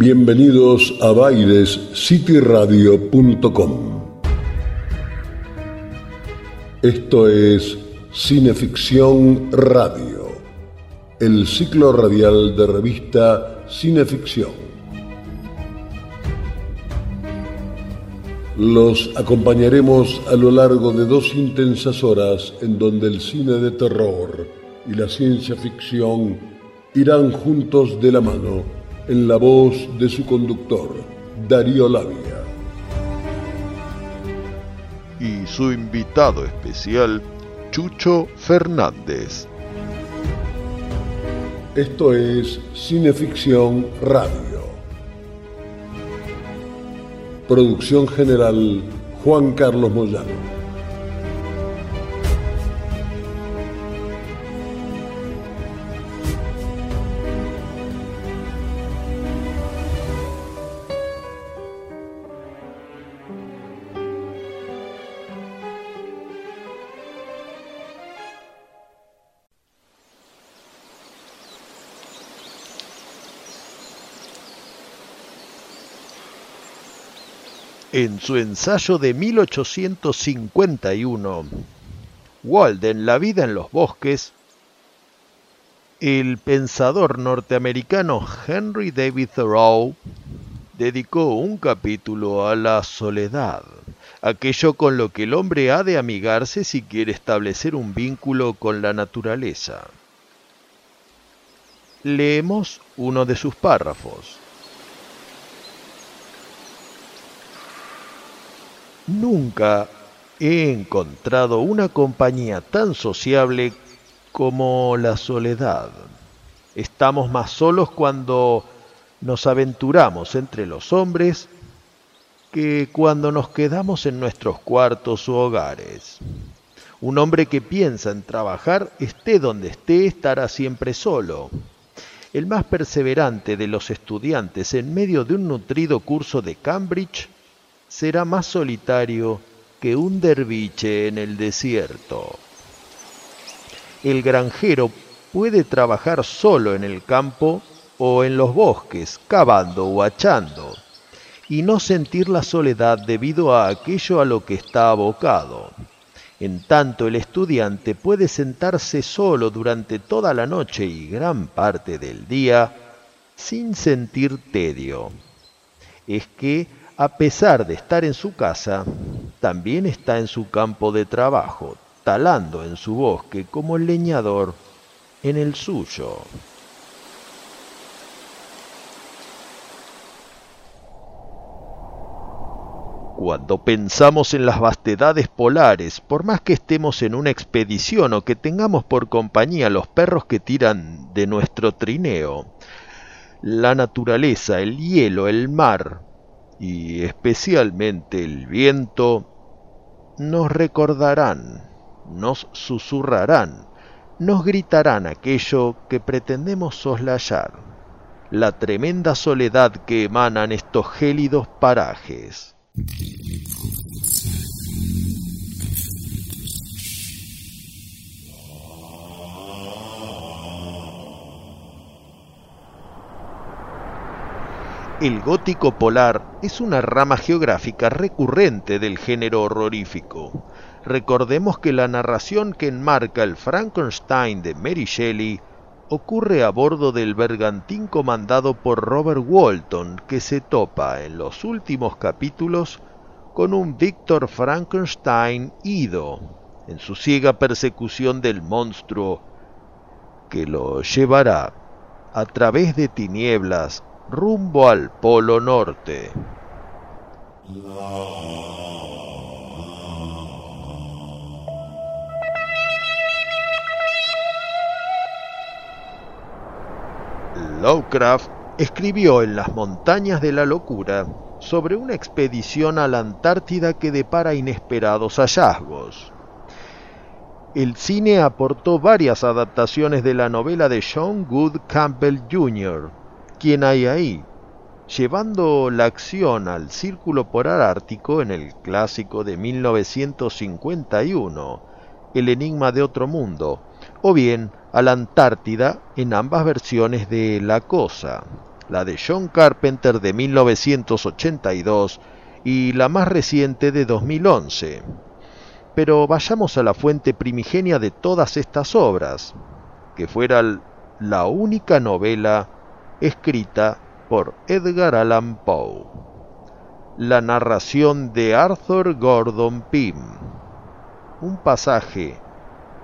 Bienvenidos a bailescityradio.com. Esto es Cineficción Radio, el ciclo radial de revista Cineficción. Los acompañaremos a lo largo de dos intensas horas en donde el cine de terror y la ciencia ficción irán juntos de la mano en la voz de su conductor, Darío Labia. Y su invitado especial, Chucho Fernández. Esto es Cineficción Radio. Producción general Juan Carlos Moyano. En su ensayo de 1851, Walden, La vida en los bosques, el pensador norteamericano Henry David Thoreau dedicó un capítulo a la soledad, aquello con lo que el hombre ha de amigarse si quiere establecer un vínculo con la naturaleza. Leemos uno de sus párrafos. Nunca he encontrado una compañía tan sociable como la soledad. Estamos más solos cuando nos aventuramos entre los hombres que cuando nos quedamos en nuestros cuartos u hogares. Un hombre que piensa en trabajar, esté donde esté, estará siempre solo. El más perseverante de los estudiantes en medio de un nutrido curso de Cambridge será más solitario que un derviche en el desierto. El granjero puede trabajar solo en el campo o en los bosques, cavando o hachando, y no sentir la soledad debido a aquello a lo que está abocado. En tanto el estudiante puede sentarse solo durante toda la noche y gran parte del día sin sentir tedio. Es que a pesar de estar en su casa, también está en su campo de trabajo, talando en su bosque como el leñador en el suyo. Cuando pensamos en las vastedades polares, por más que estemos en una expedición o que tengamos por compañía los perros que tiran de nuestro trineo, la naturaleza, el hielo, el mar, y especialmente el viento, nos recordarán, nos susurrarán, nos gritarán aquello que pretendemos soslayar, la tremenda soledad que emanan estos gélidos parajes. El gótico polar es una rama geográfica recurrente del género horrorífico. Recordemos que la narración que enmarca el Frankenstein de Mary Shelley ocurre a bordo del bergantín comandado por Robert Walton, que se topa en los últimos capítulos con un Víctor Frankenstein ido en su ciega persecución del monstruo que lo llevará a través de tinieblas rumbo al Polo Norte. Lovecraft escribió en Las montañas de la locura sobre una expedición a la Antártida que depara inesperados hallazgos. El cine aportó varias adaptaciones de la novela de John Good Campbell Jr., ¿Quién hay ahí? Llevando la acción al Círculo Polar Ártico en el clásico de 1951, El Enigma de Otro Mundo, o bien a la Antártida en ambas versiones de La Cosa. la de John Carpenter de 1982 y la más reciente de 2011. Pero vayamos a la fuente primigenia de todas estas obras, que fuera la única novela escrita por Edgar Allan Poe. La narración de Arthur Gordon Pym. Un pasaje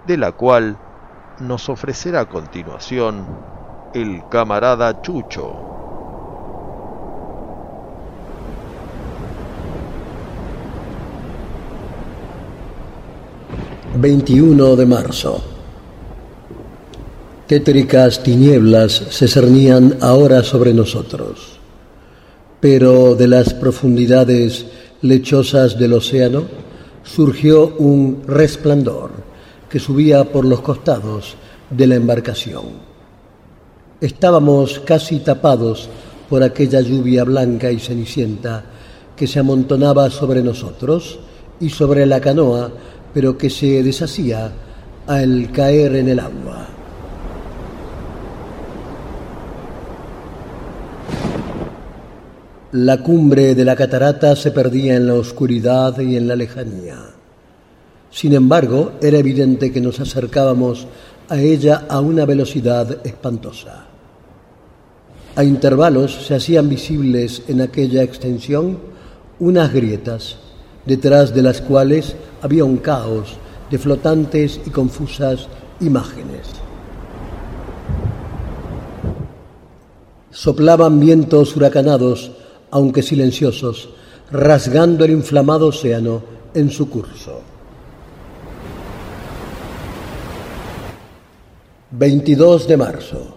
de la cual nos ofrecerá a continuación el camarada Chucho. ...21 de marzo... Tétricas tinieblas se cernían ahora sobre nosotros, pero de las profundidades lechosas del océano surgió un resplandor que subía por los costados de la embarcación. Estábamos casi tapados por aquella lluvia blanca y cenicienta que se amontonaba sobre nosotros y sobre la canoa, pero que se deshacía al caer en el agua. La cumbre de la catarata se perdía en la oscuridad y en la lejanía. Sin embargo, era evidente que nos acercábamos a ella a una velocidad espantosa. A intervalos se hacían visibles en aquella extensión unas grietas, detrás de las cuales había un caos de flotantes y confusas imágenes. Soplaban vientos huracanados aunque silenciosos, rasgando el inflamado océano en su curso. 22 de marzo.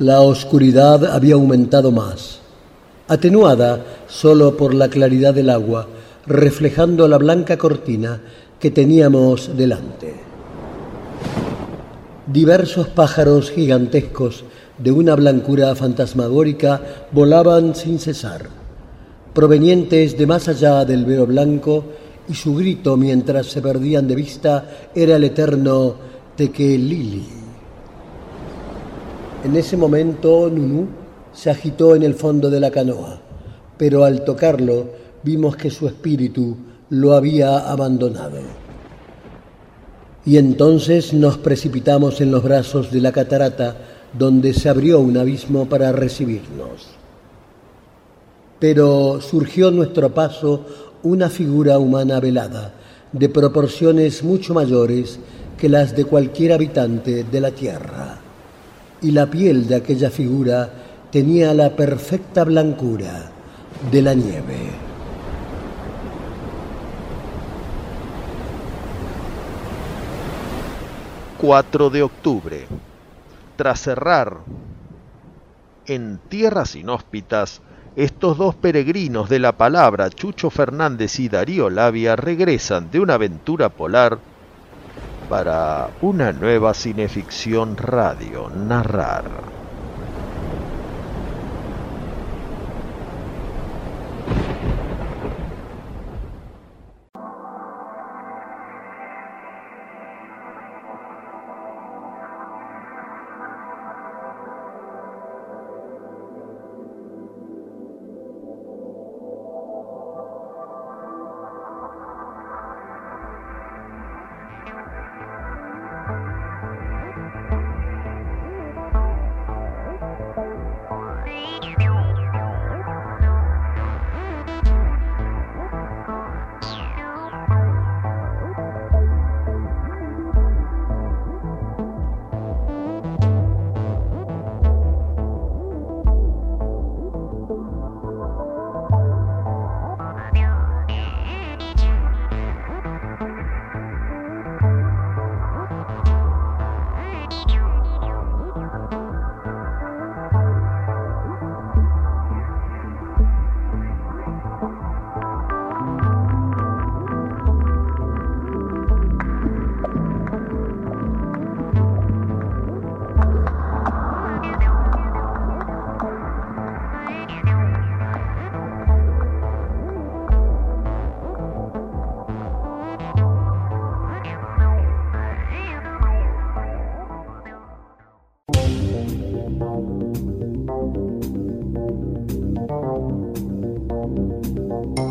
La oscuridad había aumentado más, atenuada solo por la claridad del agua, reflejando la blanca cortina que teníamos delante. Diversos pájaros gigantescos de una blancura fantasmagórica volaban sin cesar, provenientes de más allá del velo blanco, y su grito mientras se perdían de vista era el eterno Tekelili. En ese momento Nunu se agitó en el fondo de la canoa, pero al tocarlo vimos que su espíritu lo había abandonado. Y entonces nos precipitamos en los brazos de la catarata, donde se abrió un abismo para recibirnos. Pero surgió a nuestro paso una figura humana velada, de proporciones mucho mayores que las de cualquier habitante de la tierra. Y la piel de aquella figura tenía la perfecta blancura de la nieve. 4 de octubre tras cerrar en tierras inhóspitas, estos dos peregrinos de la palabra, Chucho Fernández y Darío Labia, regresan de una aventura polar para una nueva cineficción radio narrar.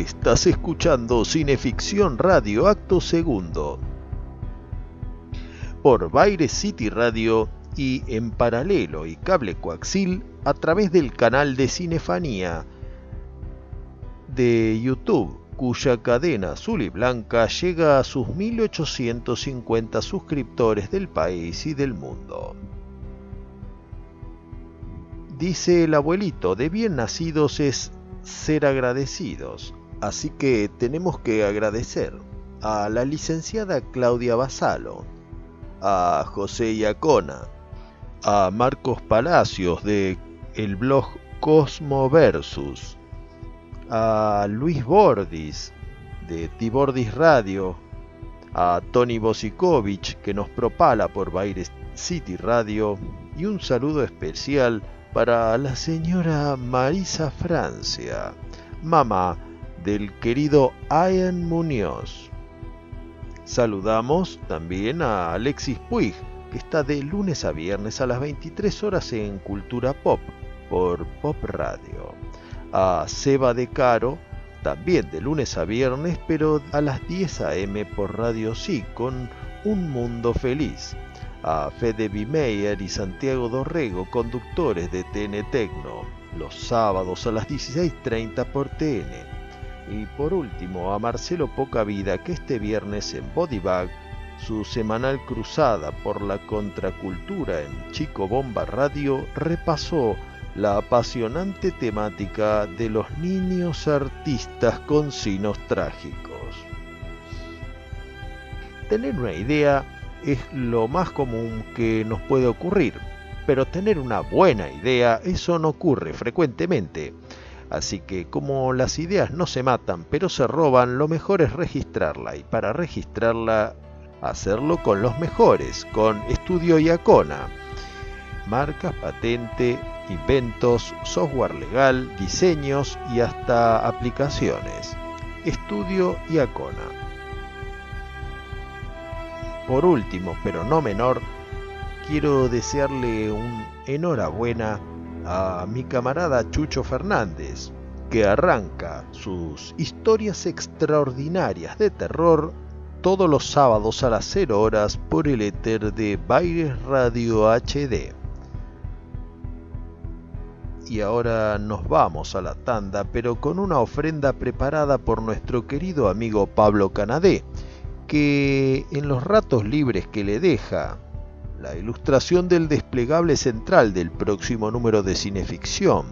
Estás escuchando Cineficción Radio Acto Segundo por Baire City Radio y en paralelo y cable coaxil a través del canal de Cinefanía de YouTube, cuya cadena azul y blanca llega a sus 1850 suscriptores del país y del mundo. Dice el abuelito, de bien nacidos es ser agradecidos. Así que tenemos que agradecer a la licenciada Claudia Basalo, a José Iacona, a Marcos Palacios de el blog Cosmo Versus, a Luis Bordis de Tibordis Radio, a Tony Bosikovic que nos propala por Baile City Radio y un saludo especial para la señora Marisa Francia, mamá del querido Ian Muñoz. Saludamos también a Alexis Puig, que está de lunes a viernes a las 23 horas en Cultura Pop por Pop Radio. A Seba de Caro, también de lunes a viernes, pero a las 10 a.m. por Radio Sí, con Un Mundo Feliz. A Fede Bimeyer y Santiago Dorrego, conductores de TN Tecno, los sábados a las 16.30 por TN y por último, a Marcelo Poca Vida, que este viernes en Bodybag, su semanal cruzada por la contracultura en Chico Bomba Radio, repasó la apasionante temática de los niños artistas con sinos trágicos. Tener una idea es lo más común que nos puede ocurrir, pero tener una buena idea, eso no ocurre frecuentemente. Así que como las ideas no se matan pero se roban, lo mejor es registrarla y para registrarla hacerlo con los mejores, con Estudio Iacona. Marcas, patente, inventos, software legal, diseños y hasta aplicaciones. Estudio Iacona. Por último, pero no menor, quiero desearle un enhorabuena a mi camarada Chucho Fernández, que arranca sus historias extraordinarias de terror todos los sábados a las 0 horas por el éter de Baires Radio HD. Y ahora nos vamos a la tanda, pero con una ofrenda preparada por nuestro querido amigo Pablo Canadé, que en los ratos libres que le deja la ilustración del desplegable central del próximo número de cineficción,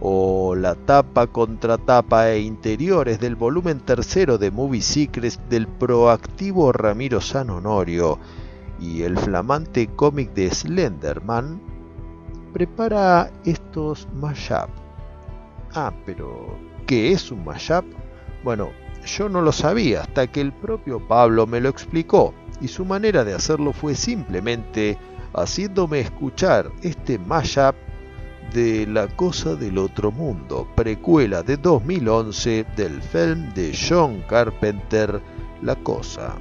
o la tapa contra tapa e interiores del volumen tercero de Movie Secrets del proactivo Ramiro San Honorio y el flamante cómic de Slenderman, prepara estos mashup. Ah, pero ¿qué es un mashup? Bueno, yo no lo sabía hasta que el propio Pablo me lo explicó y su manera de hacerlo fue simplemente haciéndome escuchar este mashup de La Cosa del Otro Mundo, precuela de 2011 del film de John Carpenter La Cosa,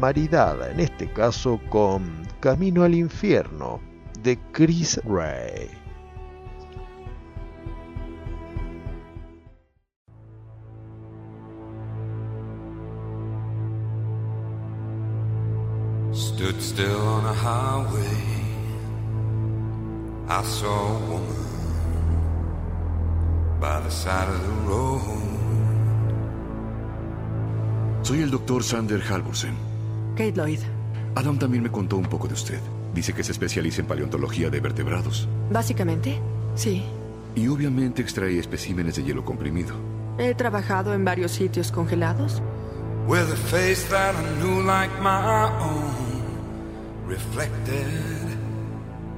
maridada en este caso con Camino al Infierno de Chris Ray. Stood still on a highway. I saw a woman by the side of the road. Soy el doctor Sander Halvorsen. Kate Lloyd. Adam también me contó un poco de usted. Dice que se especializa en paleontología de vertebrados. Básicamente, sí. Y obviamente extrae especímenes de hielo comprimido. He trabajado en varios sitios congelados With a face that I knew like my own, reflected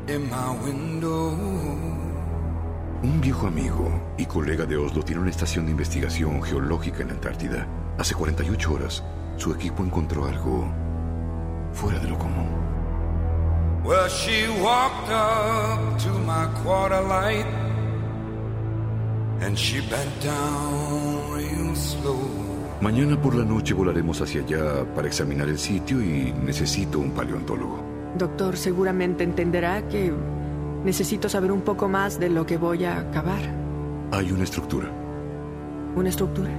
in my window. Un viejo amigo y colega de Oslo tiene una estación de investigación geológica en la Antártida. Hace 48 horas, su equipo encontró algo fuera de lo común. Well, she walked up to my quarter light and she bent down real slow. Mañana por la noche volaremos hacia allá para examinar el sitio y necesito un paleontólogo. Doctor, seguramente entenderá que necesito saber un poco más de lo que voy a cavar. Hay una estructura ¿Una estructura?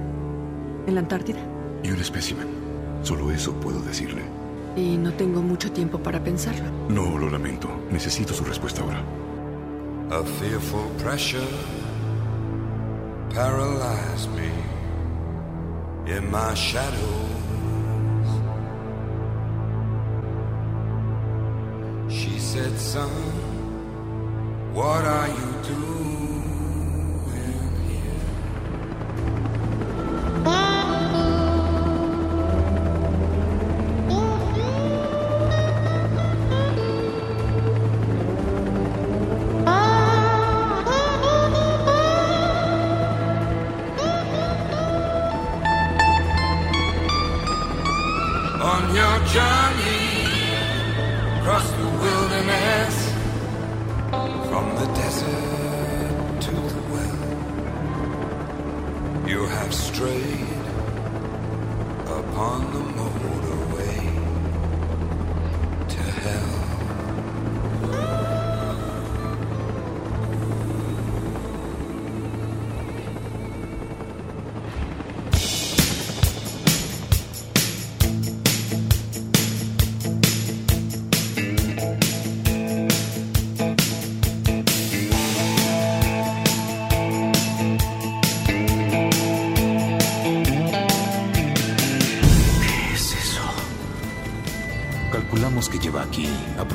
¿En la Antártida? y un espécimen. Solo eso puedo decirle. Y no tengo mucho tiempo para pensarlo. No, lo lamento. Necesito su respuesta ahora. A fearful pressure paralyzed me in my shadows. She said, Son, what are you doing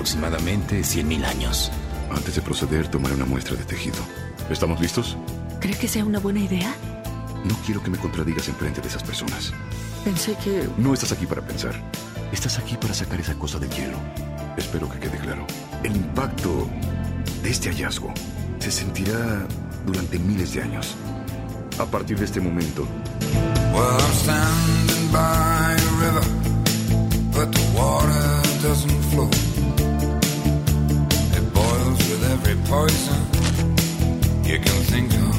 aproximadamente 100.000 años. Antes de proceder, tomaré una muestra de tejido. ¿Estamos listos? ¿Cree que sea una buena idea? No quiero que me contradigas enfrente de esas personas. Pensé que... No estás aquí para pensar. Estás aquí para sacar esa cosa del hielo. Espero que quede claro. El impacto de este hallazgo se sentirá durante miles de años. A partir de este momento, Well, every poison you can think of.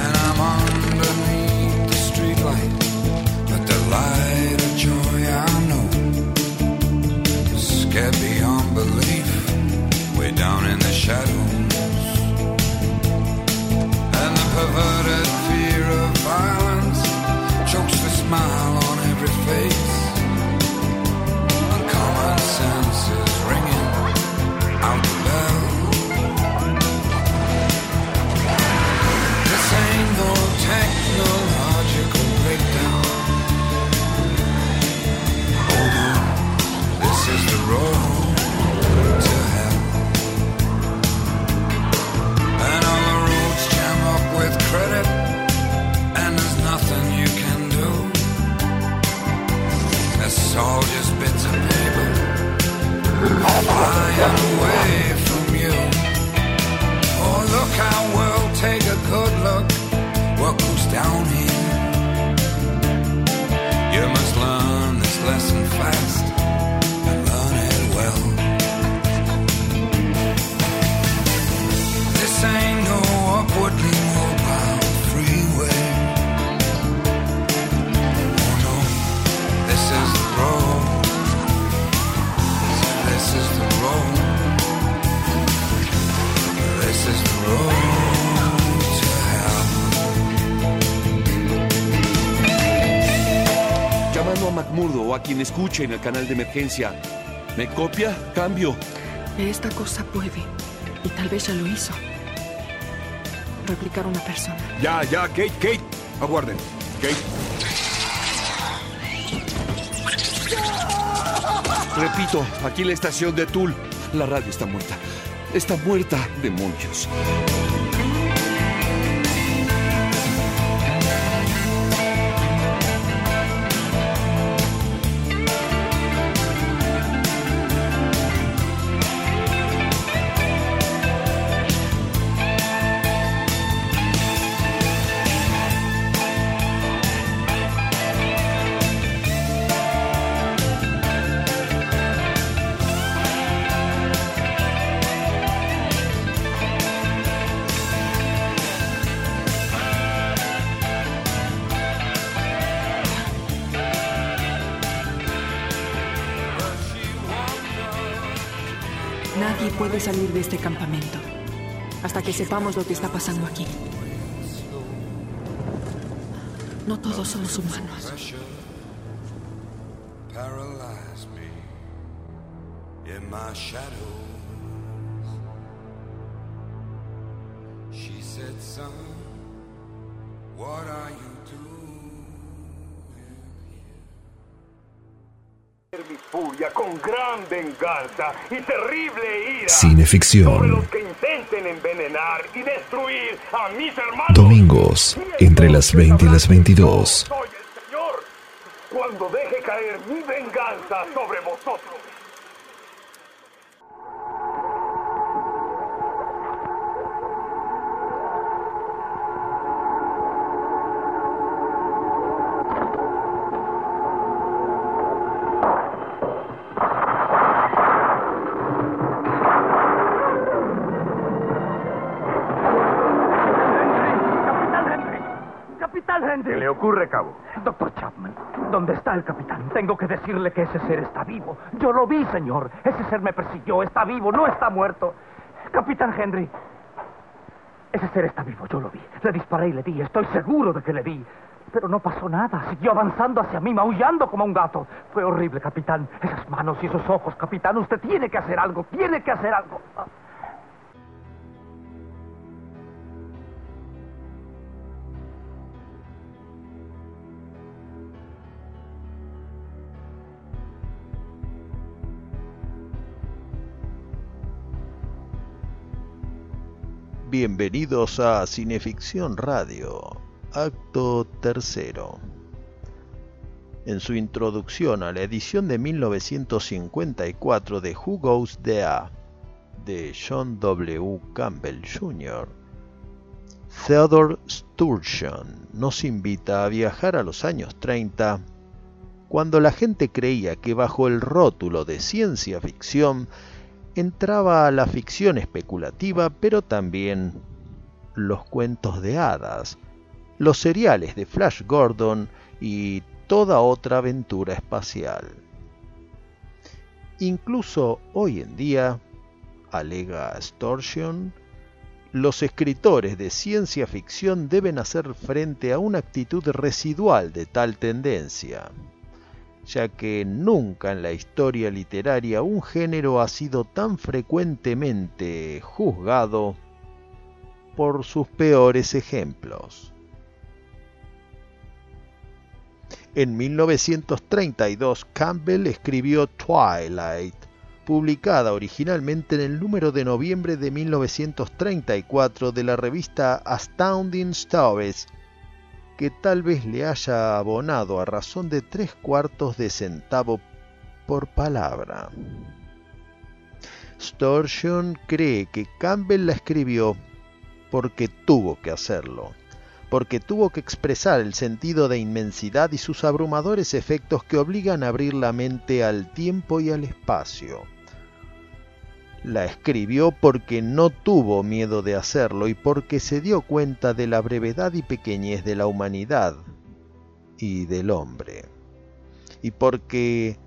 And I'm underneath the streetlight, but the light of joy I know is scared beyond belief, way down in the shadows. And the perverted fear of violence chokes the smile on every face. Away from you. Oh, look take a good look. What goes down here? You must learn this lesson McMurdo o a quien escuche en el canal de emergencia. ¿Me copia? Cambio. Esta cosa puede, y tal vez ya lo hizo, replicar una persona. Ya, ya, Kate, Kate. Aguarden. Kate. Repito, aquí en la estación de Tool. La radio está muerta. Está muerta, demonios. Sepamos lo que está pasando aquí. No todos somos humanos. In my shadows. Mi furia con gran venganza y terrible ira Cineficción. sobre los que intenten envenenar y destruir a mis hermanos. Domingos, entre las 20 y las 22. Soy el Señor cuando deje caer mi venganza sobre vosotros. Tengo que decirle que ese ser está vivo. Yo lo vi, señor. Ese ser me persiguió. Está vivo, no está muerto. Capitán Henry. Ese ser está vivo, yo lo vi. Le disparé y le di. Estoy seguro de que le di. Pero no pasó nada. Siguió avanzando hacia mí, maullando como un gato. Fue horrible, capitán. Esas manos y esos ojos, capitán. Usted tiene que hacer algo. Tiene que hacer algo. Bienvenidos a Cineficción Radio, acto tercero. En su introducción a la edición de 1954 de Who Goes There de John W. Campbell Jr., Theodore Sturgeon nos invita a viajar a los años 30, cuando la gente creía que bajo el rótulo de ciencia ficción entraba la ficción especulativa, pero también los cuentos de hadas, los seriales de Flash Gordon y toda otra aventura espacial. Incluso hoy en día, alega Sturgeon, los escritores de ciencia ficción deben hacer frente a una actitud residual de tal tendencia ya que nunca en la historia literaria un género ha sido tan frecuentemente juzgado por sus peores ejemplos. En 1932 Campbell escribió Twilight, publicada originalmente en el número de noviembre de 1934 de la revista Astounding Stories, que tal vez le haya abonado a razón de tres cuartos de centavo por palabra. Sturgeon cree que Campbell la escribió porque tuvo que hacerlo, porque tuvo que expresar el sentido de inmensidad y sus abrumadores efectos que obligan a abrir la mente al tiempo y al espacio. La escribió porque no tuvo miedo de hacerlo y porque se dio cuenta de la brevedad y pequeñez de la humanidad y del hombre. Y porque,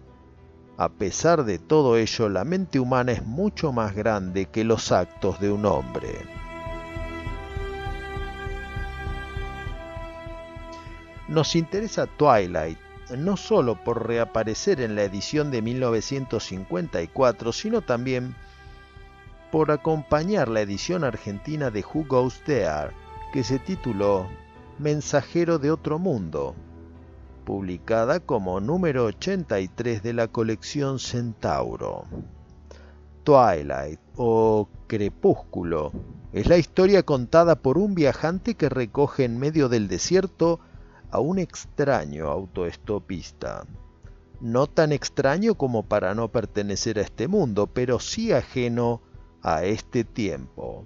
a pesar de todo ello, la mente humana es mucho más grande que los actos de un hombre. Nos interesa Twilight no solo por reaparecer en la edición de 1954, sino también por acompañar la edición argentina de Who Goes There, que se tituló Mensajero de otro mundo, publicada como número 83 de la colección Centauro. Twilight o Crepúsculo es la historia contada por un viajante que recoge en medio del desierto a un extraño autoestopista. No tan extraño como para no pertenecer a este mundo, pero sí ajeno a este tiempo.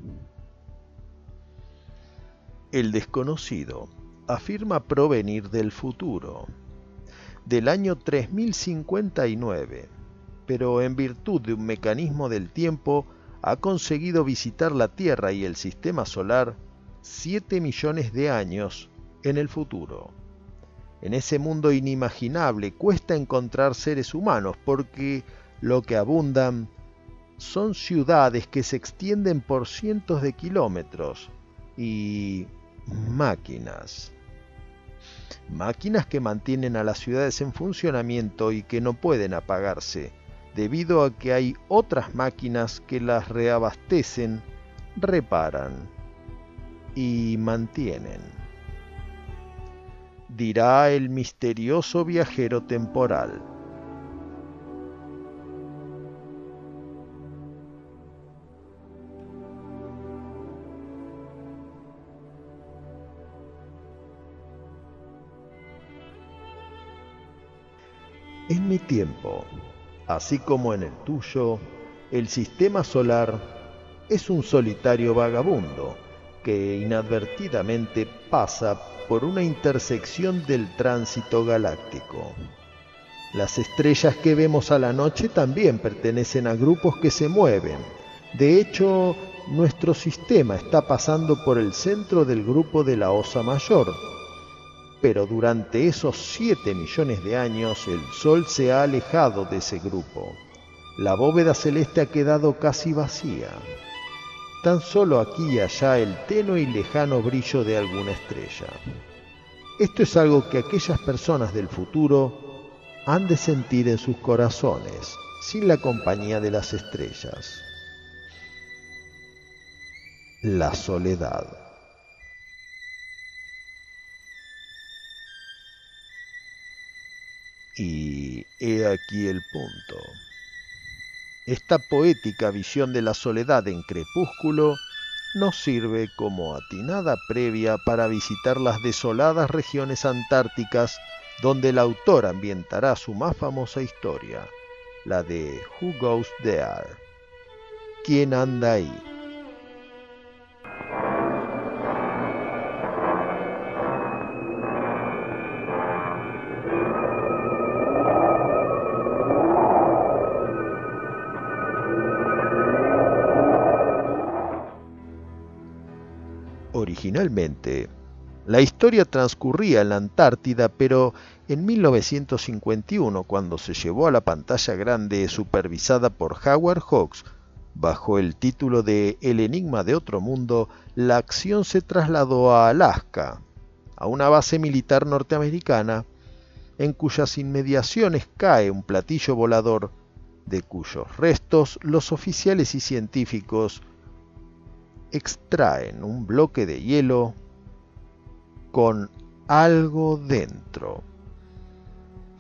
El desconocido afirma provenir del futuro, del año 3059, pero en virtud de un mecanismo del tiempo ha conseguido visitar la Tierra y el Sistema Solar 7 millones de años en el futuro. En ese mundo inimaginable cuesta encontrar seres humanos porque lo que abundan son ciudades que se extienden por cientos de kilómetros y máquinas. Máquinas que mantienen a las ciudades en funcionamiento y que no pueden apagarse, debido a que hay otras máquinas que las reabastecen, reparan y mantienen. Dirá el misterioso viajero temporal. En mi tiempo, así como en el tuyo, el sistema solar es un solitario vagabundo que inadvertidamente pasa por una intersección del tránsito galáctico. Las estrellas que vemos a la noche también pertenecen a grupos que se mueven. De hecho, nuestro sistema está pasando por el centro del grupo de la Osa Mayor, pero durante esos 7 millones de años el Sol se ha alejado de ese grupo. La bóveda celeste ha quedado casi vacía. Tan solo aquí y allá el tenue y lejano brillo de alguna estrella. Esto es algo que aquellas personas del futuro han de sentir en sus corazones, sin la compañía de las estrellas. La soledad. Y he aquí el punto. Esta poética visión de la soledad en crepúsculo nos sirve como atinada previa para visitar las desoladas regiones antárticas donde el autor ambientará su más famosa historia, la de Who Goes There? ¿Quién anda ahí? Originalmente, la historia transcurría en la Antártida, pero en 1951, cuando se llevó a la pantalla grande supervisada por Howard Hawks, bajo el título de El enigma de otro mundo, la acción se trasladó a Alaska, a una base militar norteamericana, en cuyas inmediaciones cae un platillo volador, de cuyos restos los oficiales y científicos extraen un bloque de hielo con algo dentro.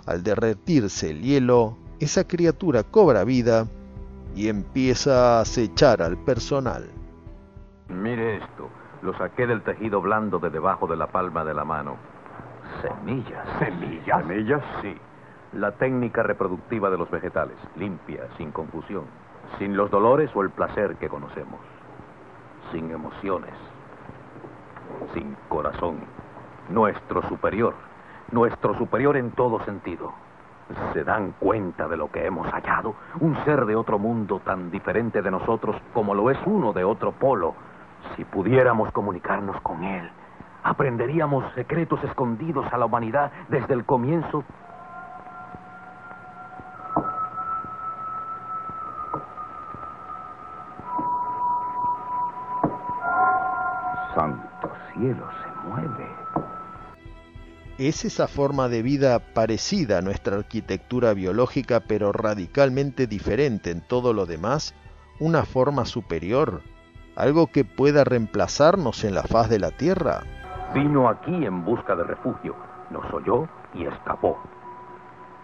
Al derretirse el hielo, esa criatura cobra vida y empieza a acechar al personal. Mire esto, lo saqué del tejido blando de debajo de la palma de la mano. Semillas. ¿Semillas? ¿Semillas? Sí. La técnica reproductiva de los vegetales, limpia, sin confusión, sin los dolores o el placer que conocemos sin emociones, sin corazón. Nuestro superior, nuestro superior en todo sentido. ¿Se dan cuenta de lo que hemos hallado? Un ser de otro mundo tan diferente de nosotros como lo es uno de otro polo. Si pudiéramos comunicarnos con él, aprenderíamos secretos escondidos a la humanidad desde el comienzo santo cielo se mueve. ¿Es esa forma de vida parecida a nuestra arquitectura biológica pero radicalmente diferente en todo lo demás? ¿Una forma superior? ¿Algo que pueda reemplazarnos en la faz de la Tierra? Vino aquí en busca de refugio, nos oyó y escapó.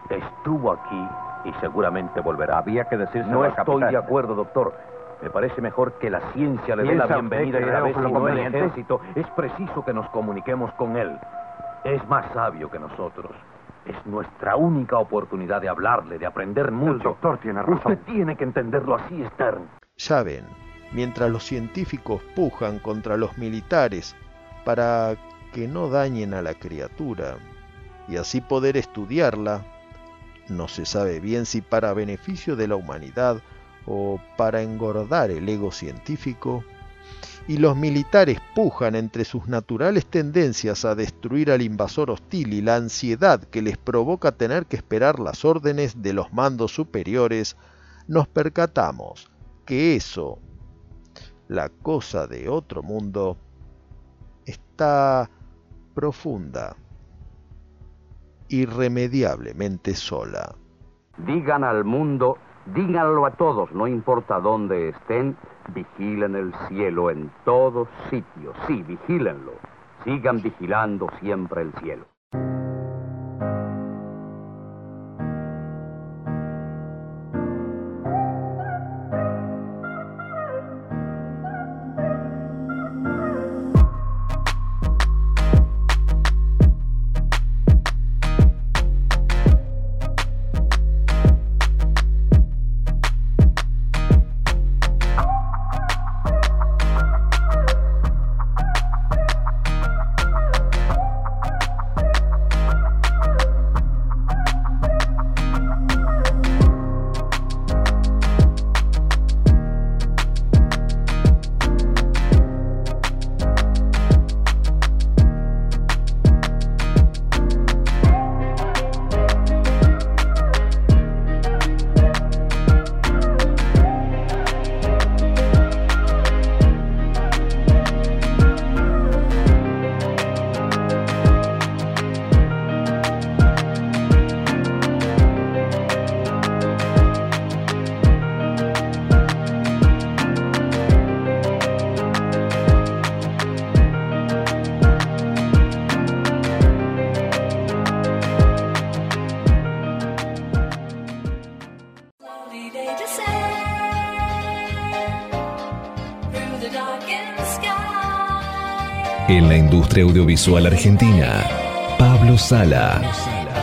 Estuvo aquí y seguramente volverá. Había que decirse No estoy de acuerdo, doctor. Me parece mejor que la ciencia le dé la ¿Piensa bienvenida a la vez y no el conveniente? ejército. Es preciso que nos comuniquemos con él. Es más sabio que nosotros. Es nuestra única oportunidad de hablarle, de aprender mucho. El doctor tiene razón. Usted tiene que entenderlo así, Stern. Ya ven, mientras los científicos pujan contra los militares para que no dañen a la criatura y así poder estudiarla, no se sabe bien si para beneficio de la humanidad o para engordar el ego científico, y los militares pujan entre sus naturales tendencias a destruir al invasor hostil y la ansiedad que les provoca tener que esperar las órdenes de los mandos superiores, nos percatamos que eso, la cosa de otro mundo, está profunda, irremediablemente sola. Digan al mundo, díganlo a todos, no importa dónde estén, vigilen el cielo en todos sitios. Sí, vigílenlo. Sigan vigilando siempre el cielo. En la industria audiovisual argentina, Pablo Sala.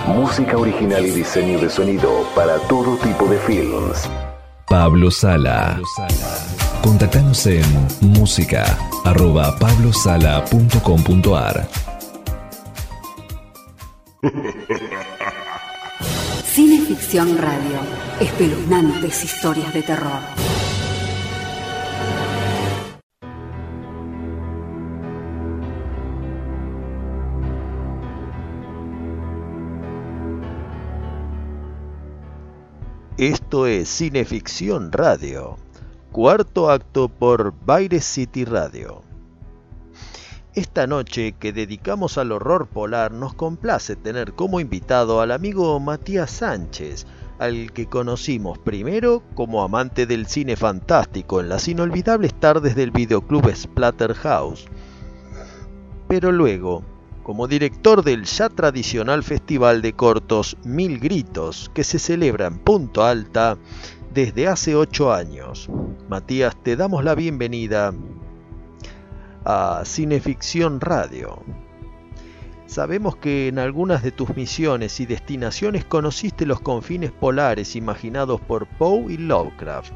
Música original y diseño de sonido para todo tipo de films. Pablo Sala. Contactanos en música arroba pablosala.com.ar. Radio. Espeluznantes historias de terror. Esto es Cineficción Radio, cuarto acto por Baire City Radio. Esta noche que dedicamos al horror polar nos complace tener como invitado al amigo Matías Sánchez, al que conocimos primero como amante del cine fantástico en las inolvidables tardes del videoclub Splatterhouse, pero luego como director del ya tradicional festival de cortos Mil Gritos, que se celebra en Punto Alta desde hace ocho años. Matías, te damos la bienvenida a Cineficción Radio. Sabemos que en algunas de tus misiones y destinaciones conociste los confines polares imaginados por Poe y Lovecraft.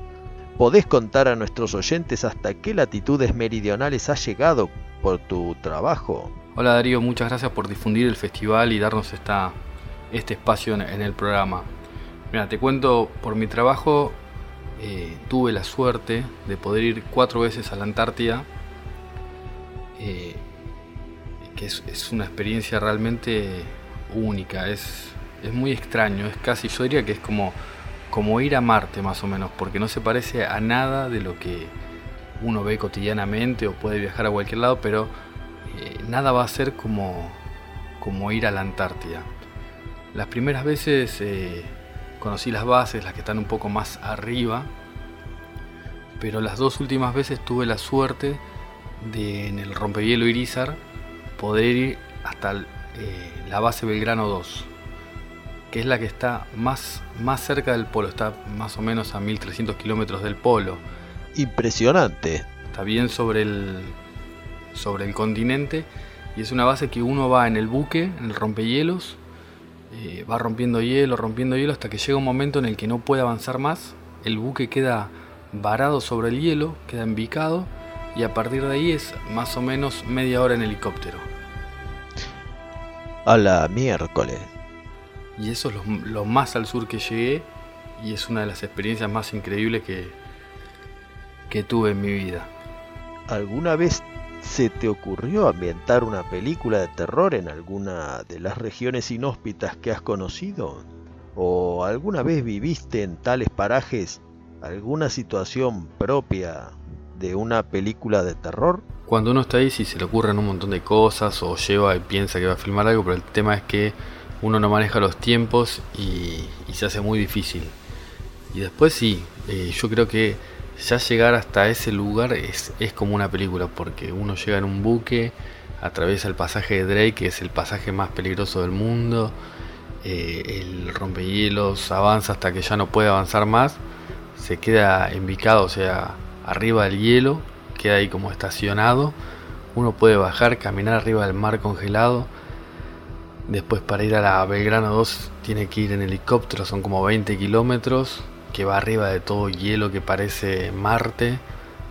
¿Podés contar a nuestros oyentes hasta qué latitudes meridionales has llegado por tu trabajo? Hola Darío, muchas gracias por difundir el festival y darnos esta, este espacio en, el programa. Mira, te cuento, por mi trabajo eh, tuve la suerte de poder ir cuatro veces a la Antártida, eh, que es, es, una experiencia realmente única, es, es muy extraño, es casi, yo diría que es como, como ir a Marte más o menos, porque no se parece a nada de lo que uno ve cotidianamente o puede viajar a cualquier lado, pero eh, nada va a ser como, como ir a la Antártida. Las primeras veces eh, conocí las bases, las que están un poco más arriba, pero las dos últimas veces tuve la suerte de en el rompehielo Irizar poder ir hasta eh, la base Belgrano 2, que es la que está más, más cerca del polo, está más o menos a 1300 kilómetros del polo. Impresionante. Está bien sobre el, sobre el continente y es una base que uno va en el buque, en el rompehielos, eh, va rompiendo hielo, rompiendo hielo hasta que llega un momento en el que no puede avanzar más, el buque queda varado sobre el hielo, queda embicado y a partir de ahí es más o menos media hora en helicóptero. A la miércoles. Y eso es lo, más al sur que llegué y es una de las experiencias más increíbles que, que tuve en mi vida. ¿Alguna vez se te ocurrió ambientar una película de terror en alguna de las regiones inhóspitas que has conocido? ¿O alguna vez viviste en tales parajes alguna situación propia de una película de terror? Cuando uno está ahí sí se le ocurren un montón de cosas o lleva y piensa que va a filmar algo, pero el tema es que uno no maneja los tiempos y, se hace muy difícil. Y después sí, eh, yo creo que ya llegar hasta ese lugar es, es como una película, porque uno llega en un buque, atraviesa el pasaje de Drake, que es el pasaje más peligroso del mundo, eh, el rompehielos avanza hasta que ya no puede avanzar más, se queda embicado, o sea, arriba del hielo, queda ahí como estacionado, uno puede bajar, caminar arriba del mar congelado, después para ir a la Belgrano 2 tiene que ir en helicóptero, son como 20 kilómetros, que va arriba de todo hielo que parece Marte,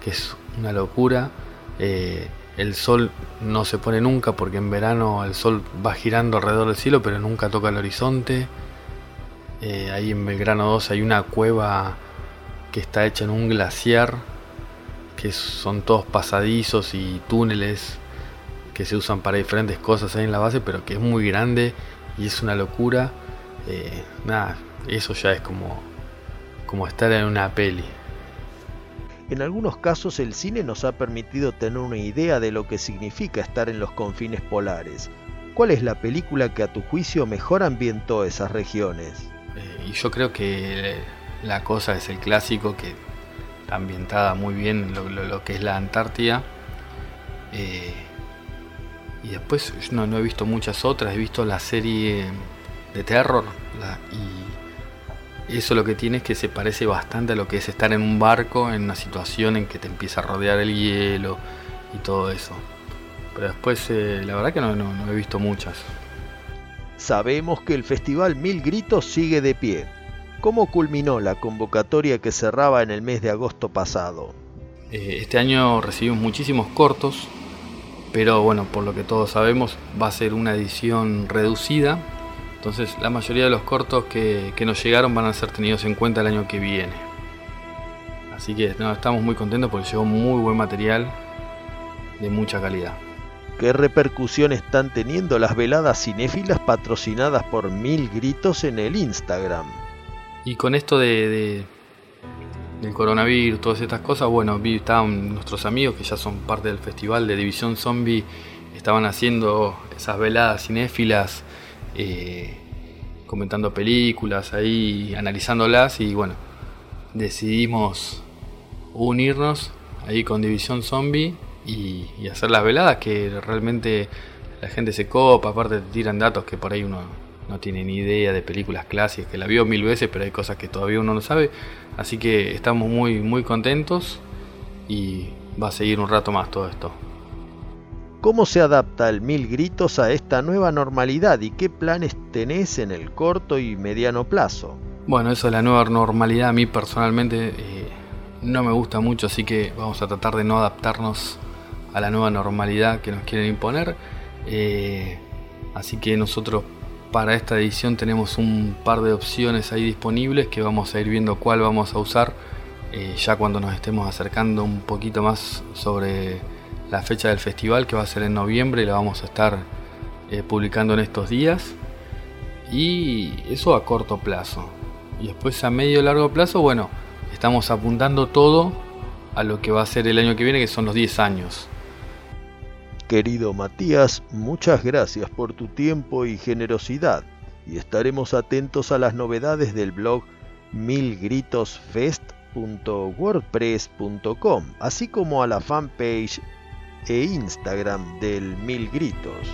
que es una locura. Eh, el sol no se pone nunca porque en verano el sol va girando alrededor del cielo, pero nunca toca el horizonte. Eh, ahí en Belgrano 2 hay una cueva que está hecha en un glaciar, que son todos pasadizos y túneles que se usan para diferentes cosas ahí en la base, pero que es muy grande y es una locura. Eh, nada, eso ya es como como estar en una peli. En algunos casos el cine nos ha permitido tener una idea de lo que significa estar en los confines polares. ¿Cuál es la película que a tu juicio mejor ambientó esas regiones? Eh, y yo creo que la cosa es el clásico que está ambientada muy bien lo, lo, que es la Antártida. Eh, y después no, no, he visto muchas otras, he visto la serie de terror y eso lo que tiene es que se parece bastante a lo que es estar en un barco en una situación en que te empieza a rodear el hielo y todo eso. Pero después, eh, la verdad que no, no, he visto muchas. Sabemos que el Festival Mil Gritos sigue de pie. ¿Cómo culminó la convocatoria que cerraba en el mes de agosto pasado? Eh, este año recibimos muchísimos cortos, pero bueno, por lo que todos sabemos, va a ser una edición reducida entonces la mayoría de los cortos que, nos llegaron van a ser tenidos en cuenta el año que viene. Así que no, estamos muy contentos porque llegó muy buen material de mucha calidad. ¿Qué repercusión están teniendo las veladas cinéfilas patrocinadas por Mil Gritos en el Instagram? Y con esto de, del coronavirus, todas estas cosas, bueno, vi, estaban nuestros amigos que ya son parte del festival de División Zombie, estaban haciendo esas veladas cinéfilas eh, comentando películas ahí, analizándolas y bueno, decidimos unirnos ahí con División Zombie y, hacer las veladas que realmente la gente se copa, aparte tiran datos que por ahí uno no tiene ni idea de películas clásicas, que la vio mil veces, pero hay cosas que todavía uno no sabe. Así que estamos muy, muy contentos y va a seguir un rato más todo esto. ¿Cómo se adapta el Mil Gritos a esta nueva normalidad y qué planes tenés en el corto y mediano plazo? Bueno, eso de la nueva normalidad a mí personalmente eh, no me gusta mucho, así que vamos a tratar de no adaptarnos a la nueva normalidad que nos quieren imponer. Eh, así que nosotros para esta edición tenemos un par de opciones ahí disponibles que vamos a ir viendo cuál vamos a usar eh, ya cuando nos estemos acercando un poquito más sobre la fecha del festival que va a ser en noviembre y la vamos a estar eh, publicando en estos días. Y eso a corto plazo. Y después a medio largo plazo, bueno, estamos apuntando todo a lo que va a ser el año que viene, que son los 10 años. Querido Matías, muchas gracias por tu tiempo y generosidad y estaremos atentos a las novedades del blog milgritosfest.wordpress.com, así como a la fanpage e Instagram del Mil Gritos.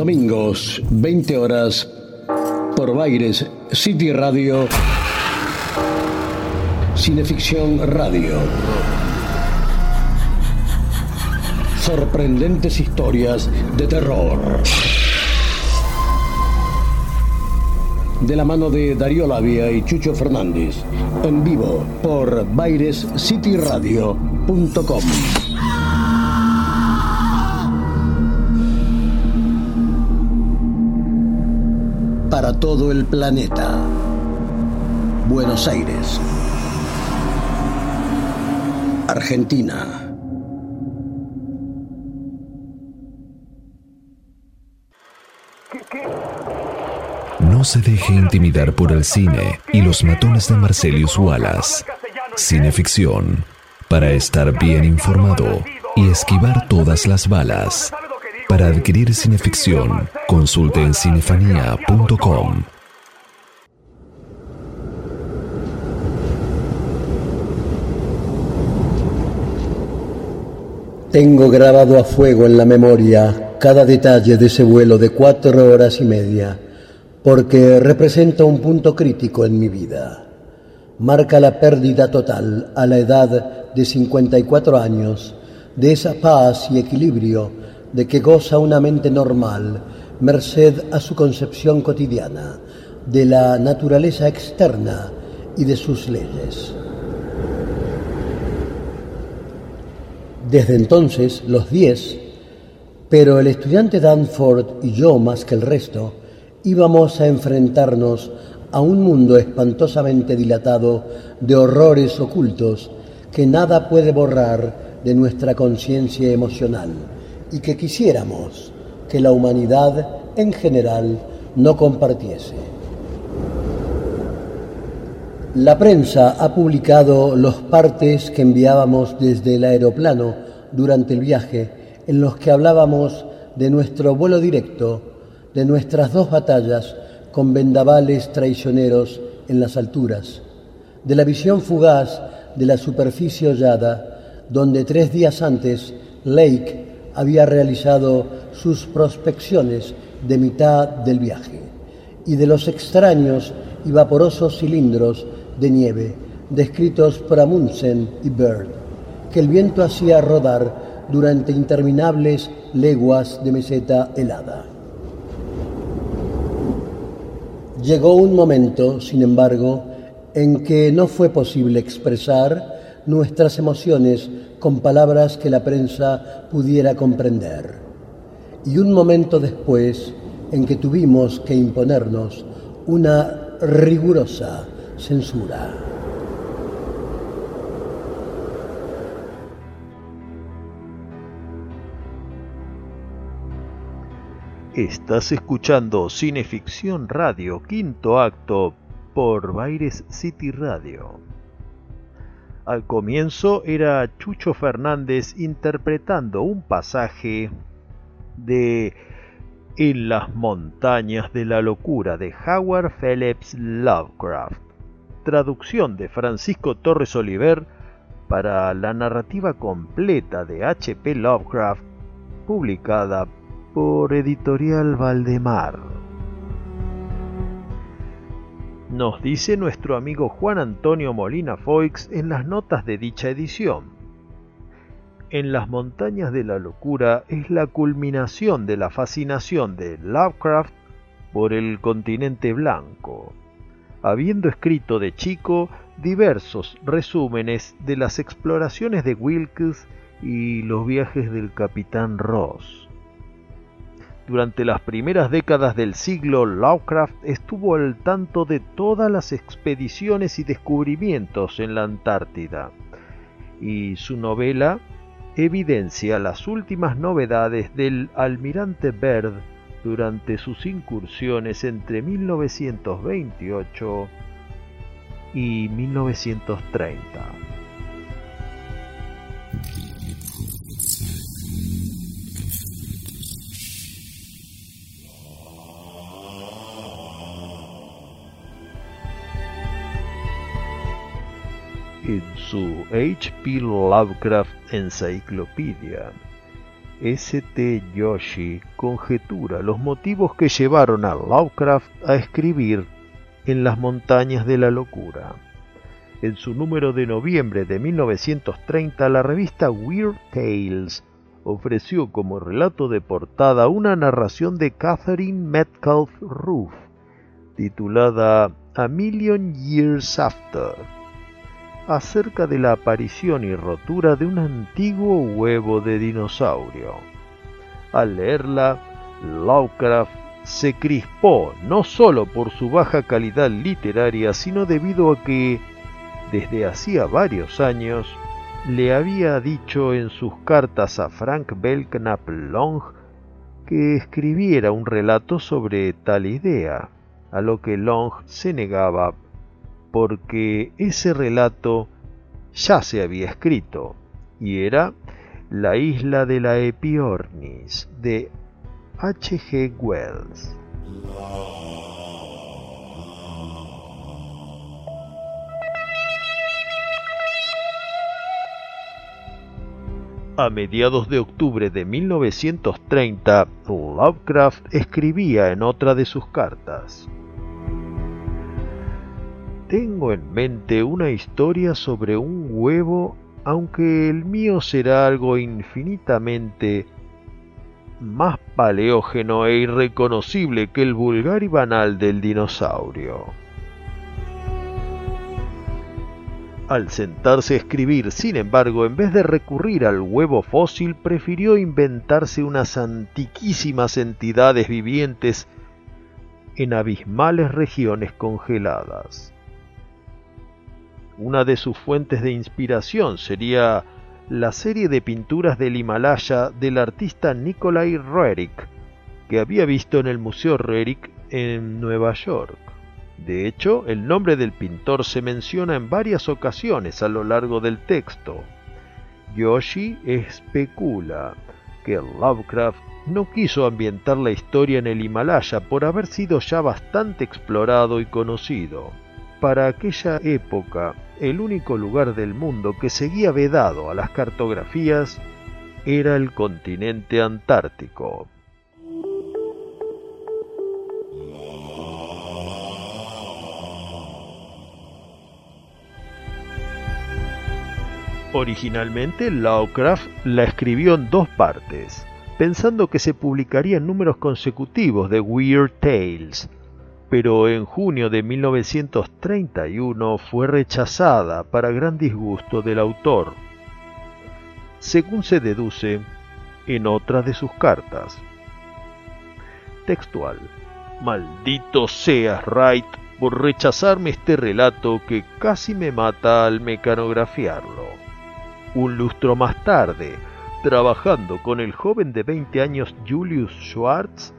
Domingos, 20 horas, por Baires City Radio, Cineficción Radio. Sorprendentes historias de terror. De la mano de Darío Labia y Chucho Fernández. En vivo por bairescityradio.com. todo el planeta. Buenos Aires. Argentina. No se deje intimidar por el cine y los matones de Marcelius Wallace. Cineficción. Para estar bien informado y esquivar todas las balas. Para adquirir cineficción, consulte en cinefanía.com. Tengo grabado a fuego en la memoria cada detalle de ese vuelo de cuatro horas y media, porque representa un punto crítico en mi vida. Marca la pérdida total a la edad de 54 años de esa paz y equilibrio de que goza una mente normal, merced a su concepción cotidiana de la naturaleza externa y de sus leyes. Desde entonces, los diez, pero el estudiante Danford y yo más que el resto, íbamos a enfrentarnos a un mundo espantosamente dilatado de horrores ocultos que nada puede borrar de nuestra conciencia emocional y que quisiéramos que la humanidad en general no compartiese. La prensa ha publicado los partes que enviábamos desde el aeroplano durante el viaje en los que hablábamos de nuestro vuelo directo, de nuestras dos batallas con vendavales traicioneros en las alturas, de la visión fugaz de la superficie hollada, donde tres días antes Lake había realizado sus prospecciones de mitad del viaje y de los extraños y vaporosos cilindros de nieve descritos por Amundsen y Bird, que el viento hacía rodar durante interminables leguas de meseta helada. Llegó un momento, sin embargo, en que no fue posible expresar nuestras emociones con palabras que la prensa pudiera comprender. Y un momento después en que tuvimos que imponernos una rigurosa censura. Estás escuchando Cineficción Radio, quinto acto, por Baires City Radio. Al comienzo era Chucho Fernández interpretando un pasaje de En las montañas de la locura de Howard Phillips Lovecraft. traducción de Francisco Torres Oliver para la narrativa completa de H.P. Lovecraft, publicada por Editorial Valdemar. Nos dice nuestro amigo Juan Antonio Molina Foix en las notas de dicha edición. En las montañas de la locura es la culminación de la fascinación de Lovecraft por el continente blanco, habiendo escrito de chico diversos resúmenes de las exploraciones de Wilkes y los viajes del capitán Ross. Durante las primeras décadas del siglo, Lovecraft estuvo al tanto de todas las expediciones y descubrimientos en la Antártida, y su novela evidencia las últimas novedades del almirante Byrd durante sus incursiones entre 1928 y 1930. En su H.P. Lovecraft Encyclopedia, S.T. Yoshi conjetura los motivos que llevaron a Lovecraft a escribir en las montañas de la locura. En su número de noviembre de 1930, la revista Weird Tales ofreció como relato de portada una narración de Catherine Metcalf Roof, titulada A Million Years After acerca de la aparición y rotura de un antiguo huevo de dinosaurio. Al leerla, Lovecraft se crispó no solo por su baja calidad literaria, sino debido a que, desde hacía varios años, le había dicho en sus cartas a Frank Belknap Long que escribiera un relato sobre tal idea, a lo que Long se negaba porque ese relato ya se había escrito y era La isla de la Epiornis de H. G. Wells. A mediados de octubre de 1930, Lovecraft escribía en otra de sus cartas. Tengo en mente una historia sobre un huevo, aunque el mío será algo infinitamente más paleógeno e irreconocible que el vulgar y banal del dinosaurio. Al sentarse a escribir, sin embargo, en vez de recurrir al huevo fósil, prefirió inventarse unas antiquísimas entidades vivientes en abismales regiones congeladas. Una de sus fuentes de inspiración sería la serie de pinturas del Himalaya del artista Nikolai Roerich, que había visto en el Museo Roerich en Nueva York. De hecho, el nombre del pintor se menciona en varias ocasiones a lo largo del texto. Yoshi especula que Lovecraft no quiso ambientar la historia en el Himalaya por haber sido ya bastante explorado y conocido. Para aquella época, el único lugar del mundo que seguía vedado a las cartografías era el continente antártico. Originalmente Lovecraft la escribió en dos partes, pensando que se publicaría en números consecutivos de Weird Tales, pero en junio de 1931 fue rechazada para gran disgusto del autor, según se deduce en otra de sus cartas. Textual. Maldito seas, Wright, por rechazarme este relato que casi me mata al mecanografiarlo. Un lustro más tarde, trabajando con el joven de 20 años Julius Schwartz,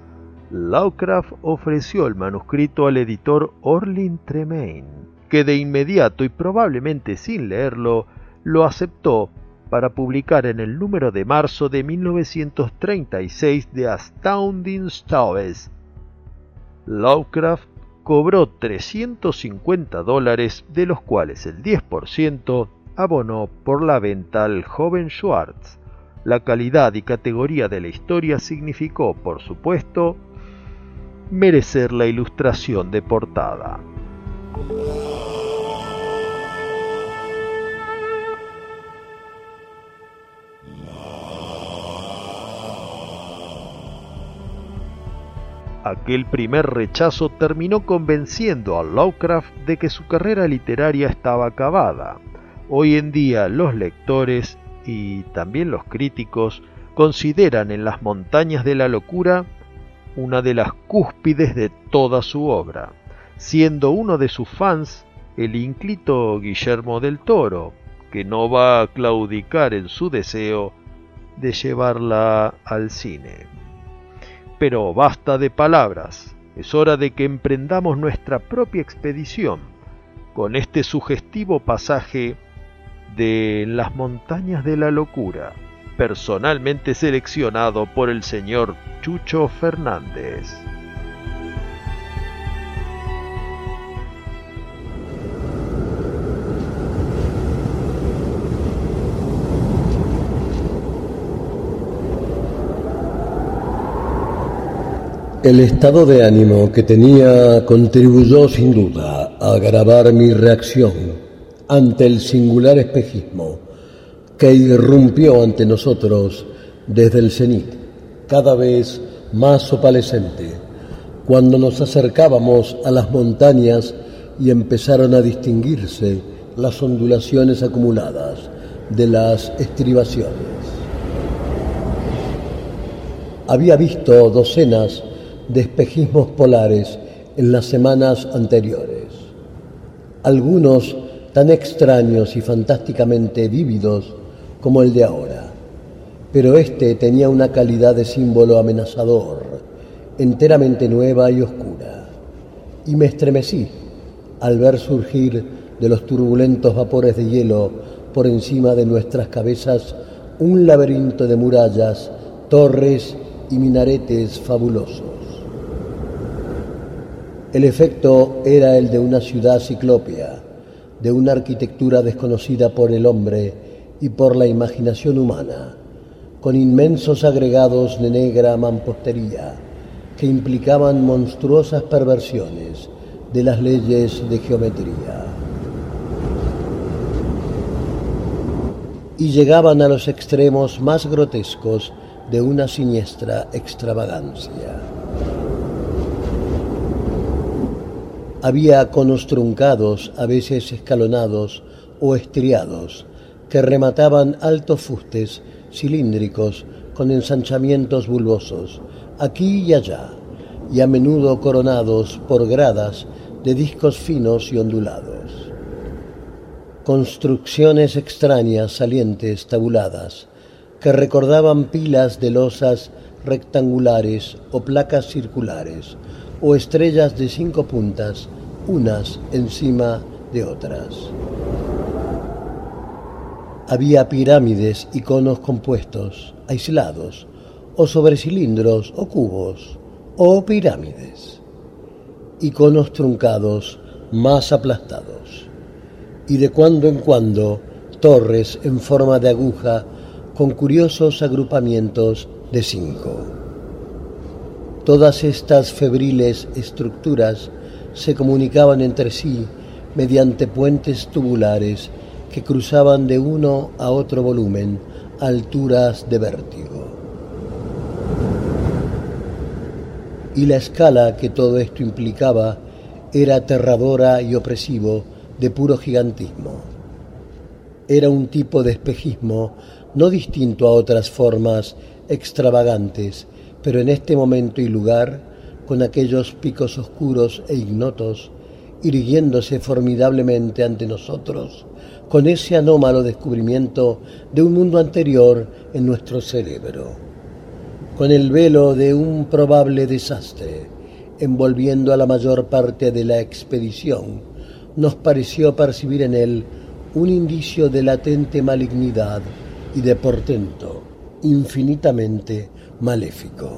Lovecraft ofreció el manuscrito al editor Orlin Tremaine, que de inmediato y probablemente sin leerlo, lo aceptó para publicar en el número de marzo de 1936 de Astounding Stories. Lovecraft cobró 350 dólares, de los cuales el 10% abonó por la venta al joven Schwartz. La calidad y categoría de la historia significó, por supuesto, merecer la ilustración de portada. Aquel primer rechazo terminó convenciendo a Lovecraft de que su carrera literaria estaba acabada. Hoy en día los lectores y también los críticos consideran en las montañas de la locura una de las cúspides de toda su obra, siendo uno de sus fans el ínclito Guillermo del Toro, que no va a claudicar en su deseo de llevarla al cine. Pero basta de palabras, es hora de que emprendamos nuestra propia expedición con este sugestivo pasaje de Las montañas de la locura, personalmente seleccionado por el señor Chucho Fernández. El estado de ánimo que tenía contribuyó sin duda a agravar mi reacción ante el singular espejismo que irrumpió ante nosotros desde el cenit, cada vez más opalescente, cuando nos acercábamos a las montañas y empezaron a distinguirse las ondulaciones acumuladas de las estribaciones. Había visto docenas de espejismos polares en las semanas anteriores, algunos tan extraños y fantásticamente vívidos como el de ahora, pero este tenía una calidad de símbolo amenazador, enteramente nueva y oscura, y me estremecí al ver surgir de los turbulentos vapores de hielo por encima de nuestras cabezas un laberinto de murallas, torres y minaretes fabulosos. El efecto era el de una ciudad ciclópea, de una arquitectura desconocida por el hombre y por la imaginación humana, con inmensos agregados de negra mampostería que implicaban monstruosas perversiones de las leyes de geometría. Y llegaban a los extremos más grotescos de una siniestra extravagancia. Había conos truncados, a veces escalonados o estriados, que remataban altos fustes cilíndricos con ensanchamientos bulbosos, aquí y allá, y a menudo coronados por gradas de discos finos y ondulados. Construcciones extrañas, salientes, tabuladas, que recordaban pilas de losas rectangulares o placas circulares, o estrellas de cinco puntas, unas encima de otras. Había pirámides y conos compuestos, aislados, o sobre cilindros o cubos, o pirámides, y conos truncados más aplastados, y de cuando en cuando torres en forma de aguja con curiosos agrupamientos de cinco. Todas estas febriles estructuras se comunicaban entre sí mediante puentes tubulares que cruzaban de uno a otro volumen alturas de vértigo. Y la escala que todo esto implicaba era aterradora y opresivo de puro gigantismo. Era un tipo de espejismo no distinto a otras formas extravagantes pero en este momento y lugar, con aquellos picos oscuros e ignotos, irguiéndose formidablemente ante nosotros, con ese anómalo descubrimiento de un mundo anterior en nuestro cerebro, con el velo de un probable desastre, envolviendo a la mayor parte de la expedición, nos pareció percibir en él un indicio de latente malignidad y de portento infinitamente maléfico.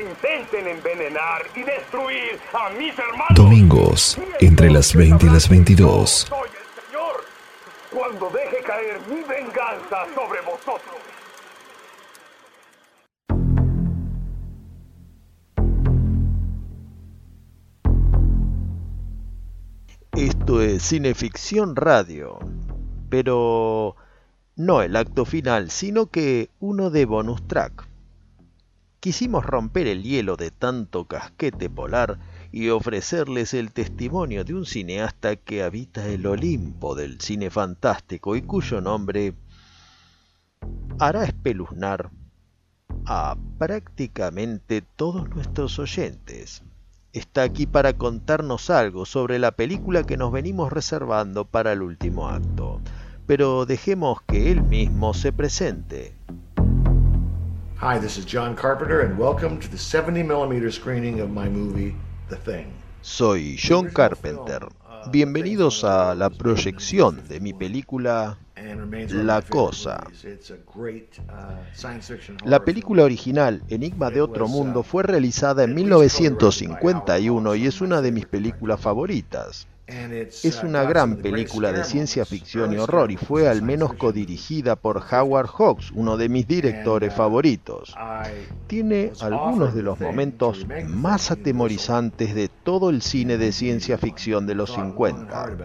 Domingos, entre las 20 y las 22. Soy el Señor cuando deje caer mi venganza sobre vosotros. Esto es Cineficción Radio, pero no el acto final, sino que uno de bonus track. Quisimos romper el hielo de tanto casquete polar y ofrecerles el testimonio de un cineasta que habita el Olimpo del cine fantástico y cuyo nombre hará espeluznar a prácticamente todos nuestros oyentes. Está aquí para contarnos algo sobre la película que nos venimos reservando para el último acto, pero dejemos que él mismo se presente. Hi, this is John Carpenter, and welcome to the 70 millimeter screening of my movie, The Thing. Soy John Carpenter. Bienvenidos a la proyección de mi película La Cosa. Uh, La película original, Enigma de otro mundo, fue realizada en 1951 y es una de mis películas favoritas. Es una gran película de ciencia ficción y horror y fue al menos codirigida por Howard Hawks, uno de mis directores favoritos. Tiene algunos de los momentos más atemorizantes de todo el cine de ciencia ficción de los 50.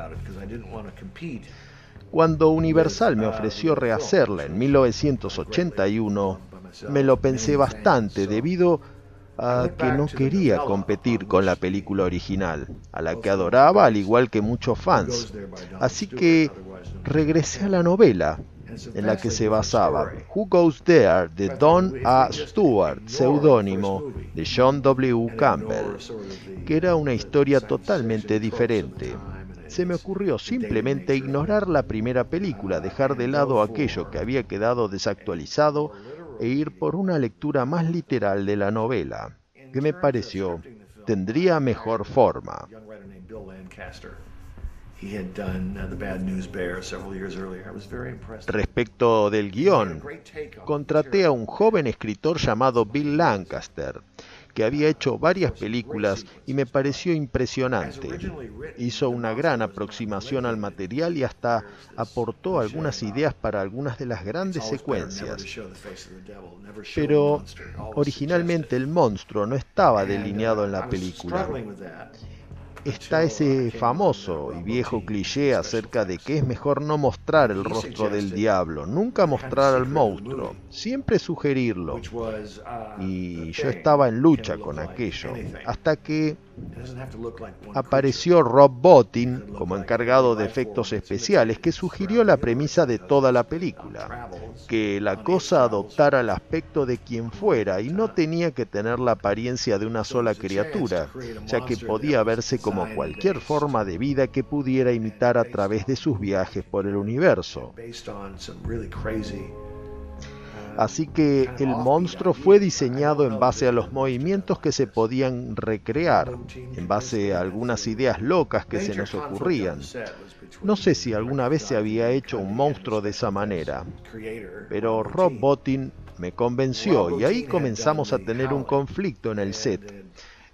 Cuando Universal me ofreció rehacerla en 1981, me lo pensé bastante debido a que no quería competir con la película original, a la que adoraba al igual que muchos fans. Así que regresé a la novela en la que se basaba, Who Goes There, de Don A. Stewart, seudónimo de John W. Campbell, que era una historia totalmente diferente. Se me ocurrió simplemente ignorar la primera película, dejar de lado aquello que había quedado desactualizado e ir por una lectura más literal de la novela, que me pareció tendría mejor forma. Respecto del guion, contraté a un joven escritor llamado Bill Lancaster, que había hecho varias películas y me pareció impresionante. Hizo una gran aproximación al material y hasta aportó algunas ideas para algunas de las grandes secuencias. Pero originalmente el monstruo no estaba delineado en la película. Está ese famoso y viejo cliché acerca de que es mejor no mostrar el rostro del diablo, nunca mostrar al monstruo, siempre sugerirlo. Y yo estaba en lucha con aquello, hasta que apareció Rob Bottin como encargado de efectos especiales que sugirió la premisa de toda la película, que la cosa adoptara el aspecto de quien fuera y no tenía que tener la apariencia de una sola criatura, ya que podía verse como cualquier forma de vida que pudiera imitar a través de sus viajes por el universo. Así que el monstruo fue diseñado en base a los movimientos que se podían recrear, en base a algunas ideas locas que se nos ocurrían. No sé si alguna vez se había hecho un monstruo de esa manera, pero Rob Bottin me convenció y ahí comenzamos a tener un conflicto en el set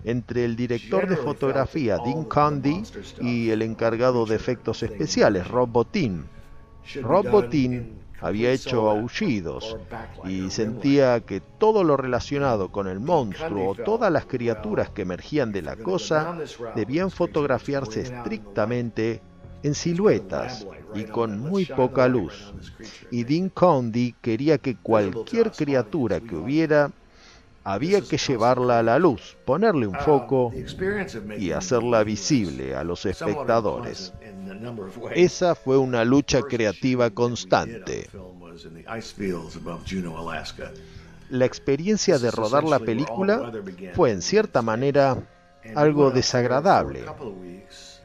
entre el director de fotografía Dean Condy y el encargado de efectos especiales Rob Bottin. Rob Bottin había hecho aullidos y sentía que todo lo relacionado con el monstruo o todas las criaturas que emergían de la cosa debían fotografiarse estrictamente en siluetas y con muy poca luz. Y Dean Condy quería que cualquier criatura que hubiera había que llevarla a la luz, ponerle un foco y hacerla visible a los espectadores. Esa fue una lucha creativa constante. la experiencia de rodar la película fue en cierta manera algo desagradable.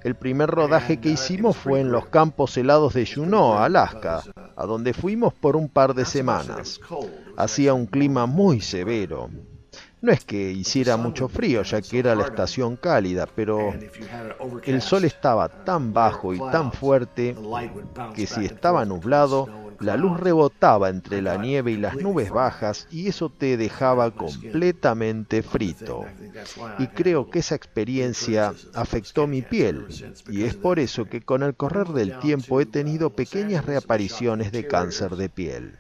El primer rodaje que hicimos fue en los campos helados de Juneau, Alaska, a donde fuimos por un par de semanas. Hacía un clima muy severo. No es que hiciera mucho frío, ya que era la estación cálida, pero el sol estaba tan bajo y tan fuerte que si estaba nublado, la luz rebotaba entre la nieve y las nubes bajas y eso te dejaba completamente frito. Y creo que esa experiencia afectó mi piel y es por eso que con el correr del tiempo he tenido pequeñas reapariciones de cáncer de piel.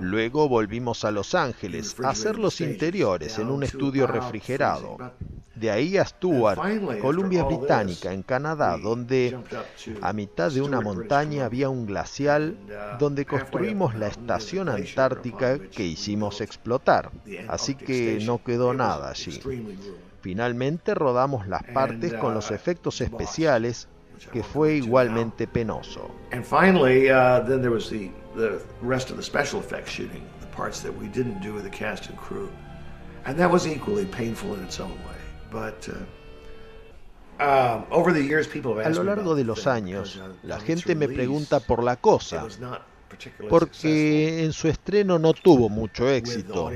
Luego volvimos a Los Ángeles a hacer los interiores en un estudio refrigerado. De ahí a Stuart, Columbia Británica, en Canadá, donde a mitad de una montaña había un glacial donde construimos la estación antártica que hicimos explotar. Así que no quedó nada allí. Finalmente rodamos las partes con los efectos especiales que fue igualmente penoso. And finally, then there was the, the rest of the special effects shooting, the parts that we didn't do with the cast and crew. And that was equally painful in its own way. But over the years, people have A lo largo de los años, uh, la gente me pregunta por la cosa, porque en su estreno no tuvo mucho éxito,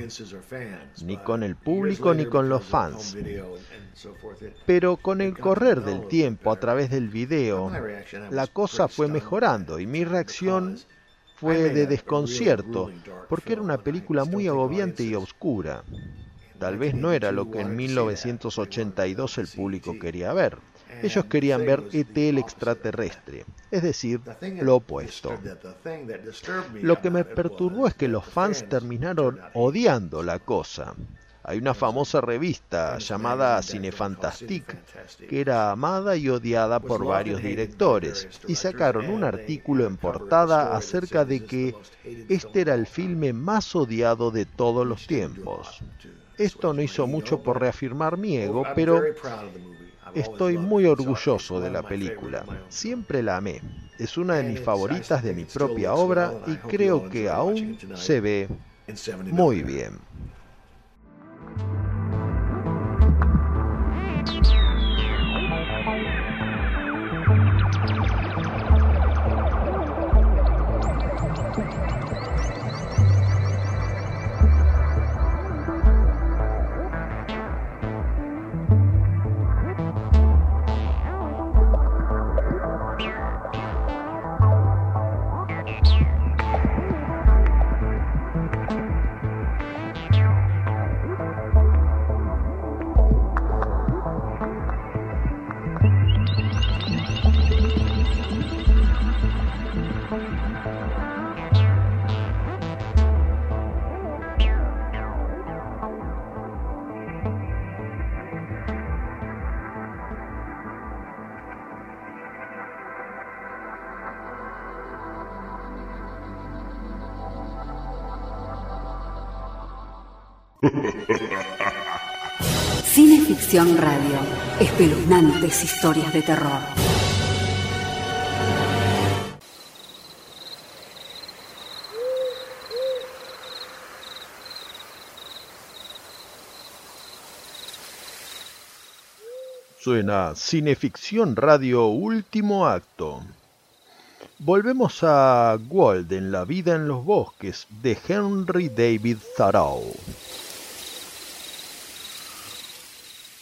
ni con el público ni con los fans. Pero con el correr del tiempo a través del video, la cosa fue mejorando y mi reacción fue de desconcierto, porque era una película muy agobiante y oscura. Tal vez no era lo que en 1982 el público quería ver. Ellos querían ver ET el extraterrestre, es decir, lo opuesto. Lo que me perturbó es que los fans terminaron odiando la cosa. Hay una famosa revista llamada Cinefantastique que era amada y odiada por varios directores y sacaron un artículo en portada acerca de que este era el filme más odiado de todos los tiempos. Esto no hizo mucho por reafirmar mi ego, pero estoy muy orgulloso de la película. Siempre la amé. Es una de mis favoritas de mi propia obra y creo que aún se ve muy bien. Cineficción Radio. Espeluznantes historias de terror. Suena Cineficción Radio Último Acto. Volvemos a Wald en La vida en los bosques de Henry David Thoreau.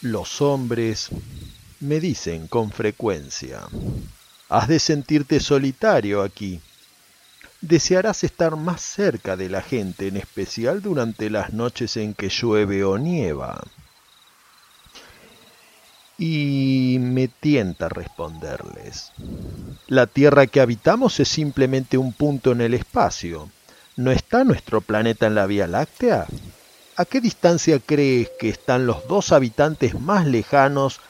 Los hombres me dicen con frecuencia, has de sentirte solitario aquí. Desearás estar más cerca de la gente, en especial durante las noches en que llueve o nieva. Y me tienta responderles. La Tierra que habitamos es simplemente un punto en el espacio. ¿No está nuestro planeta en la Vía Láctea? ¿A qué distancia crees que están los dos habitantes más lejanos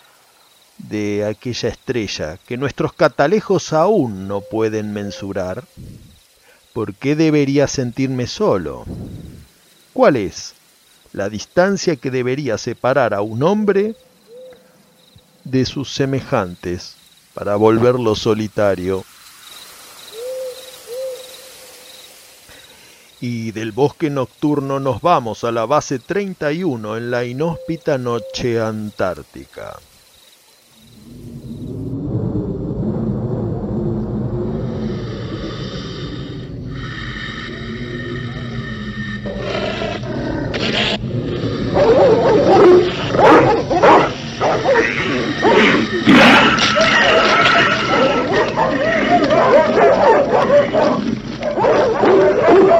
de aquella estrella que nuestros catalejos aún no pueden mensurar? ¿Por qué debería sentirme solo? ¿Cuál es la distancia que debería separar a un hombre de sus semejantes para volverlo solitario? Y del bosque nocturno nos vamos a la base 31 en la inhóspita noche antártica.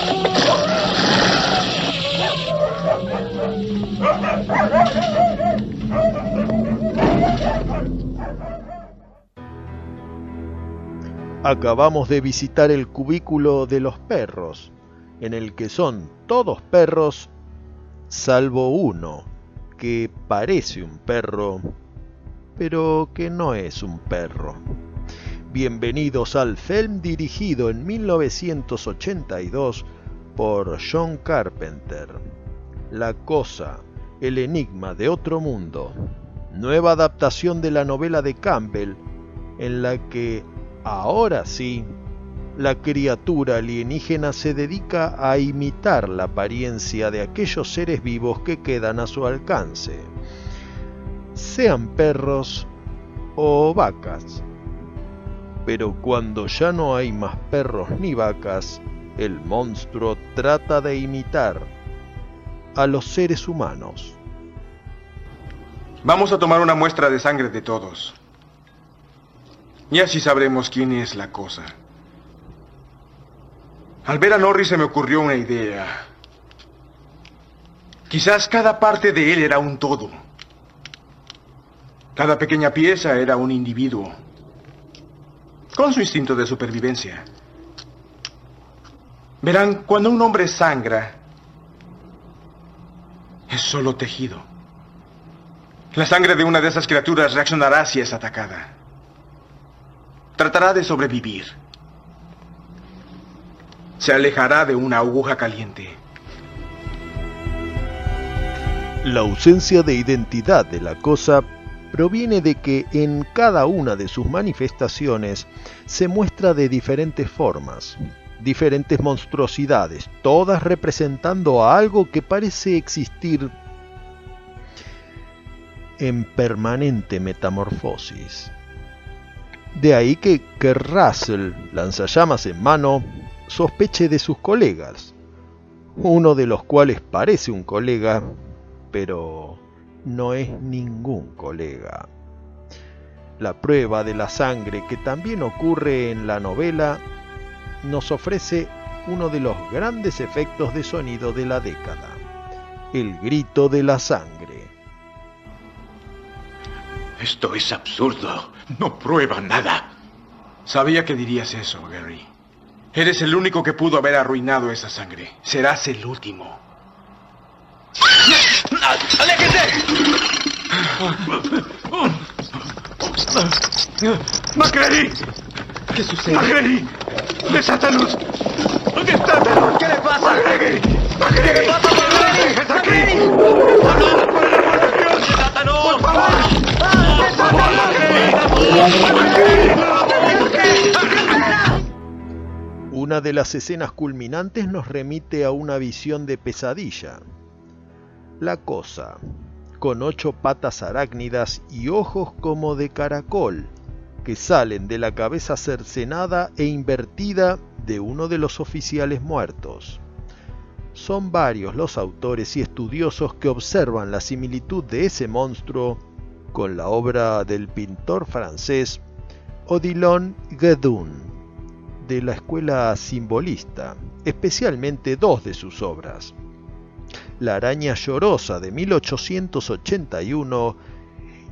Acabamos de visitar el cubículo de los perros, en el que son todos perros salvo uno, que parece un perro, pero que no es un perro. Bienvenidos al film dirigido en 1982 por John Carpenter. La cosa, el enigma de otro mundo. Nueva adaptación de la novela de Campbell, en la que, ahora sí, la criatura alienígena se dedica a imitar la apariencia de aquellos seres vivos que quedan a su alcance, sean perros o vacas. Pero cuando ya no hay más perros ni vacas, el monstruo trata de imitar a los seres humanos. Vamos a tomar una muestra de sangre de todos. Y así sabremos quién es la cosa. Al ver a Norris se me ocurrió una idea. Quizás cada parte de él era un todo. Cada pequeña pieza era un individuo. Con su instinto de supervivencia. Verán, cuando un hombre sangra, es solo tejido. La sangre de una de esas criaturas reaccionará si es atacada. Tratará de sobrevivir se alejará de una aguja caliente. La ausencia de identidad de la cosa proviene de que en cada una de sus manifestaciones se muestra de diferentes formas, diferentes monstruosidades, todas representando a algo que parece existir en permanente metamorfosis. De ahí que, que lanzallamas en mano, sospeche de sus colegas, uno de los cuales parece un colega, pero no es ningún colega. La prueba de la sangre que también ocurre en la novela nos ofrece uno de los grandes efectos de sonido de la década, el grito de la sangre. Esto es absurdo. No prueba nada. Sabía que dirías eso, Gary. Eres el único que pudo haber arruinado esa sangre. Serás el último. ¡Aléjese! ¡Macready! ¿Qué sucede? ¡Macready! ¡Desátanos! ¡Desátanos! ¿Qué le pasa? ¡Macready! ¿Qué le pasa, Macready? ¡Macready! ¡Desátanos! ¡Por favor! Una de las escenas culminantes nos remite a una visión de pesadilla. La cosa, con ocho patas arácnidas y ojos como de caracol, que salen de la cabeza cercenada e invertida de uno de los oficiales muertos. Son varios los autores y estudiosos que observan la similitud de ese monstruo con la obra del pintor francés Odilon Guedun de la escuela simbolista, especialmente dos de sus obras. La araña llorosa de 1881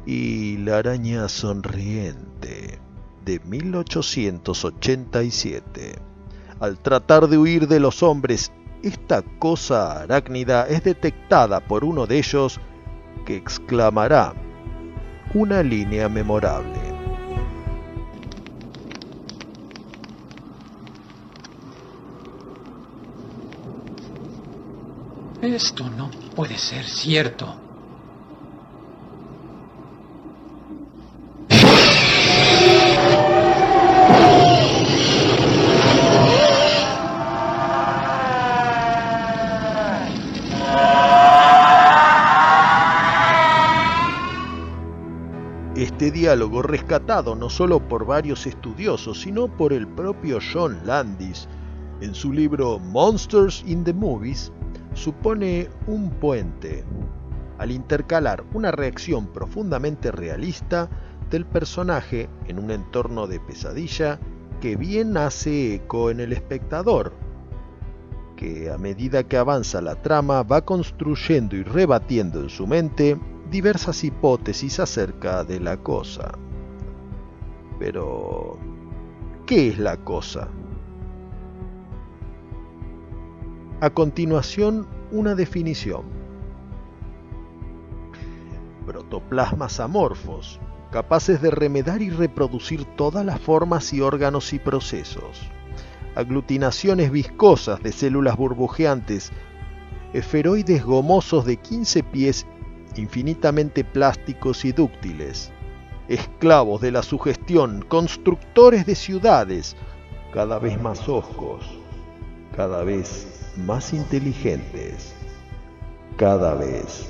y La araña sonriente de 1887. Al tratar de huir de los hombres, esta cosa arácnida es detectada por uno de ellos que exclamará una línea memorable. Esto no puede ser cierto. Este diálogo, rescatado no solo por varios estudiosos, sino por el propio John Landis. En su libro Monsters in the Movies, supone un puente. Al intercalar una reacción profundamente realista del personaje en un entorno de pesadilla que bien hace eco en el espectador, que a medida que avanza la trama va construyendo y rebatiendo en su mente diversas hipótesis acerca de la cosa. Pero, ¿qué es la cosa? A continuación, una definición. Protoplasmas amorfos, capaces de remedar y reproducir todas las formas y órganos y procesos. Aglutinaciones viscosas de células burbujeantes, esferoides gomosos de 15 pies infinitamente plásticos y dúctiles, esclavos de la sugestión, constructores de ciudades, cada vez más ojos, cada vez más inteligentes, cada vez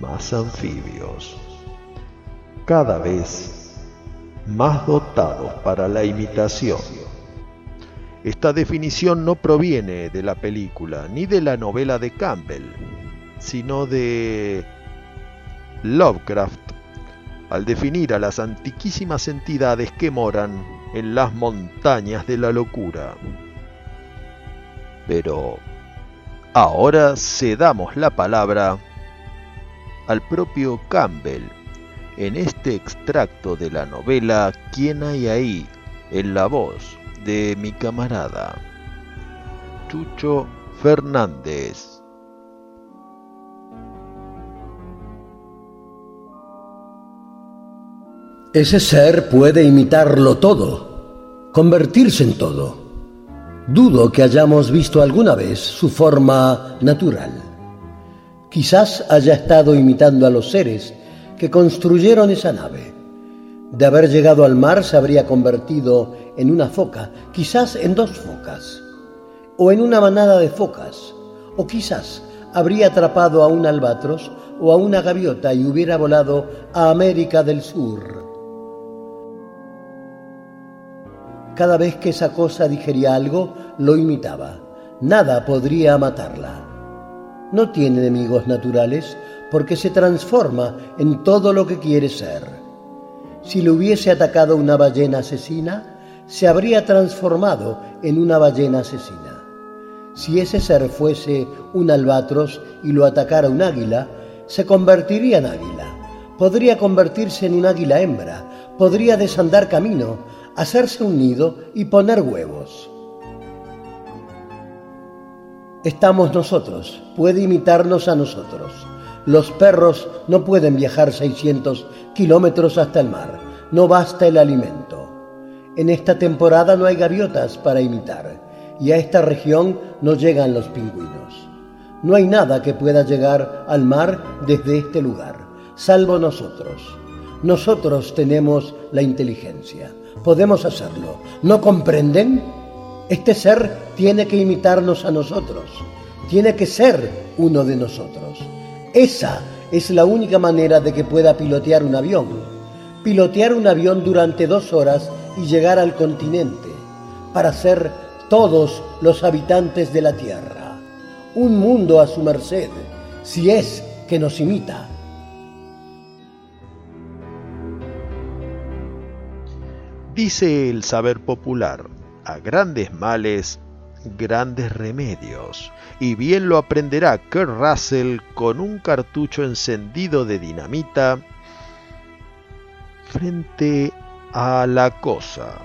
más anfibios, cada vez más dotados para la imitación. Esta definición no proviene de la película ni de la novela de Campbell, sino de Lovecraft, al definir a las antiquísimas entidades que moran en las montañas de la locura. Pero ahora cedamos la palabra al propio Campbell en este extracto de la novela ¿Quién hay ahí? en la voz de mi camarada Chucho Fernández. Ese ser puede imitarlo todo, convertirse en todo. Dudo que hayamos visto alguna vez su forma natural. Quizás haya estado imitando a los seres que construyeron esa nave. De haber llegado al mar se habría convertido en una foca, quizás en dos focas, o en una manada de focas, o quizás habría atrapado a un albatros o a una gaviota y hubiera volado a América del Sur. Cada vez que esa cosa digería algo, lo imitaba. Nada podría matarla. No tiene enemigos naturales porque se transforma en todo lo que quiere ser. Si le hubiese atacado una ballena asesina, se habría transformado en una ballena asesina. Si ese ser fuese un albatros y lo atacara un águila, se convertiría en águila. Podría convertirse en un águila hembra, podría desandar camino, hacerse un nido y poner huevos. Estamos nosotros, puede imitarnos a nosotros. Los perros no pueden viajar 600 kilómetros hasta el mar, no basta el alimento. En esta temporada no hay gaviotas para imitar y a esta región no llegan los pingüinos. No hay nada que pueda llegar al mar desde este lugar, salvo nosotros. Nosotros tenemos la inteligencia podemos hacerlo. ¿No comprenden? Este ser tiene que imitarnos a nosotros, tiene que ser uno de nosotros. Esa es la única manera de que pueda pilotear un avión. Pilotear un avión durante dos horas y llegar al continente, para ser todos los habitantes de la Tierra. Un mundo a su merced, si es que nos imita. Dice el saber popular, a grandes males, grandes remedios. Y bien lo aprenderá Kurt Russell con un cartucho encendido de dinamita frente a la cosa.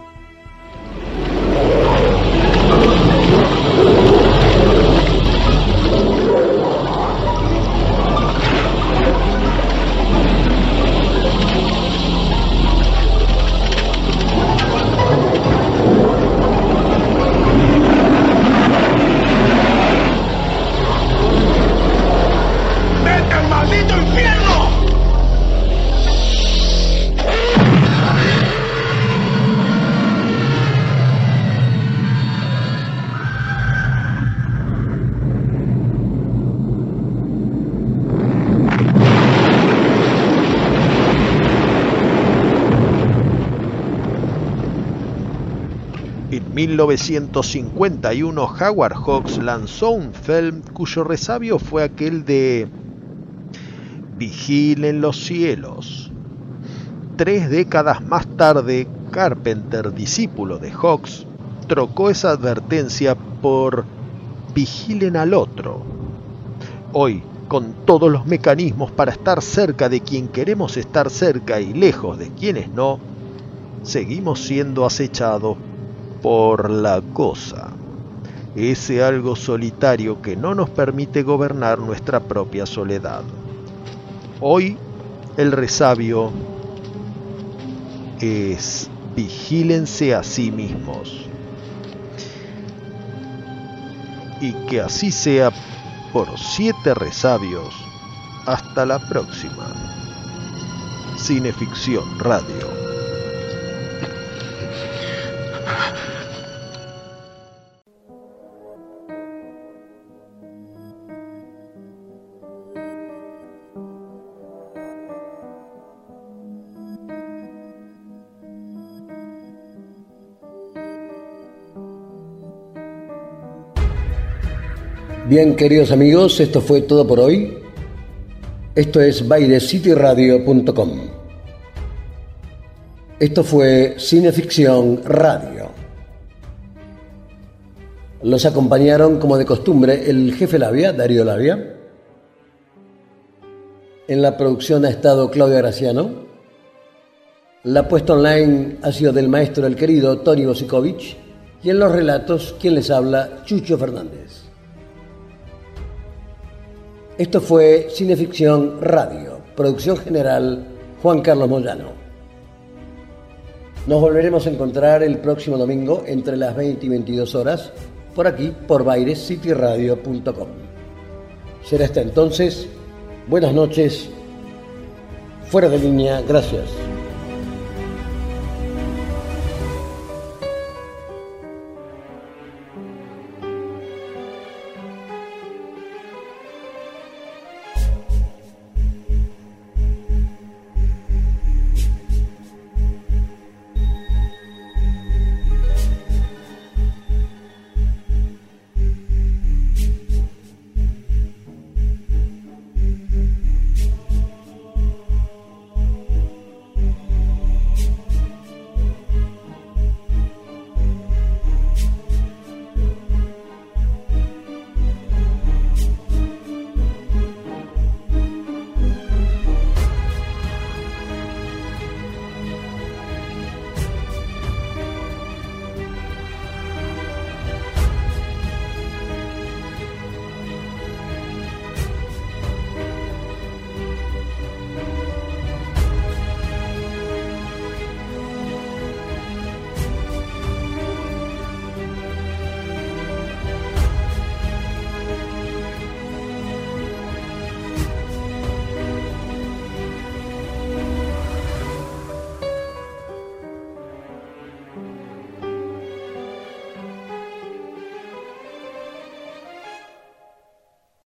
1951 Howard Hawks lanzó un film cuyo resabio fue aquel de Vigilen los cielos. Tres décadas más tarde, Carpenter, discípulo de Hawks, trocó esa advertencia por Vigilen al otro. Hoy, con todos los mecanismos para estar cerca de quien queremos estar cerca y lejos de quienes no, seguimos siendo acechados por la cosa, ese algo solitario que no nos permite gobernar nuestra propia soledad. Hoy el resabio es vigílense a sí mismos. Y que así sea por siete resabios. Hasta la próxima. Cineficción Radio. Bien, queridos amigos, esto fue todo por hoy. Esto es bailecityradio.com. Esto fue Cineficción Radio. Los acompañaron, como de costumbre, el jefe Labia, Darío Labia. En la producción ha estado Claudia Graciano. La puesta online ha sido del maestro el querido Tony Bosikovich. Y en los relatos, quien les habla, Chucho Fernández. Esto fue Cineficción Radio, producción general Juan Carlos Moyano. Nos volveremos a encontrar el próximo domingo entre las 20 y 22 horas por aquí, por bairescityradio.com. Será hasta entonces. Buenas noches. Fuera de línea. Gracias.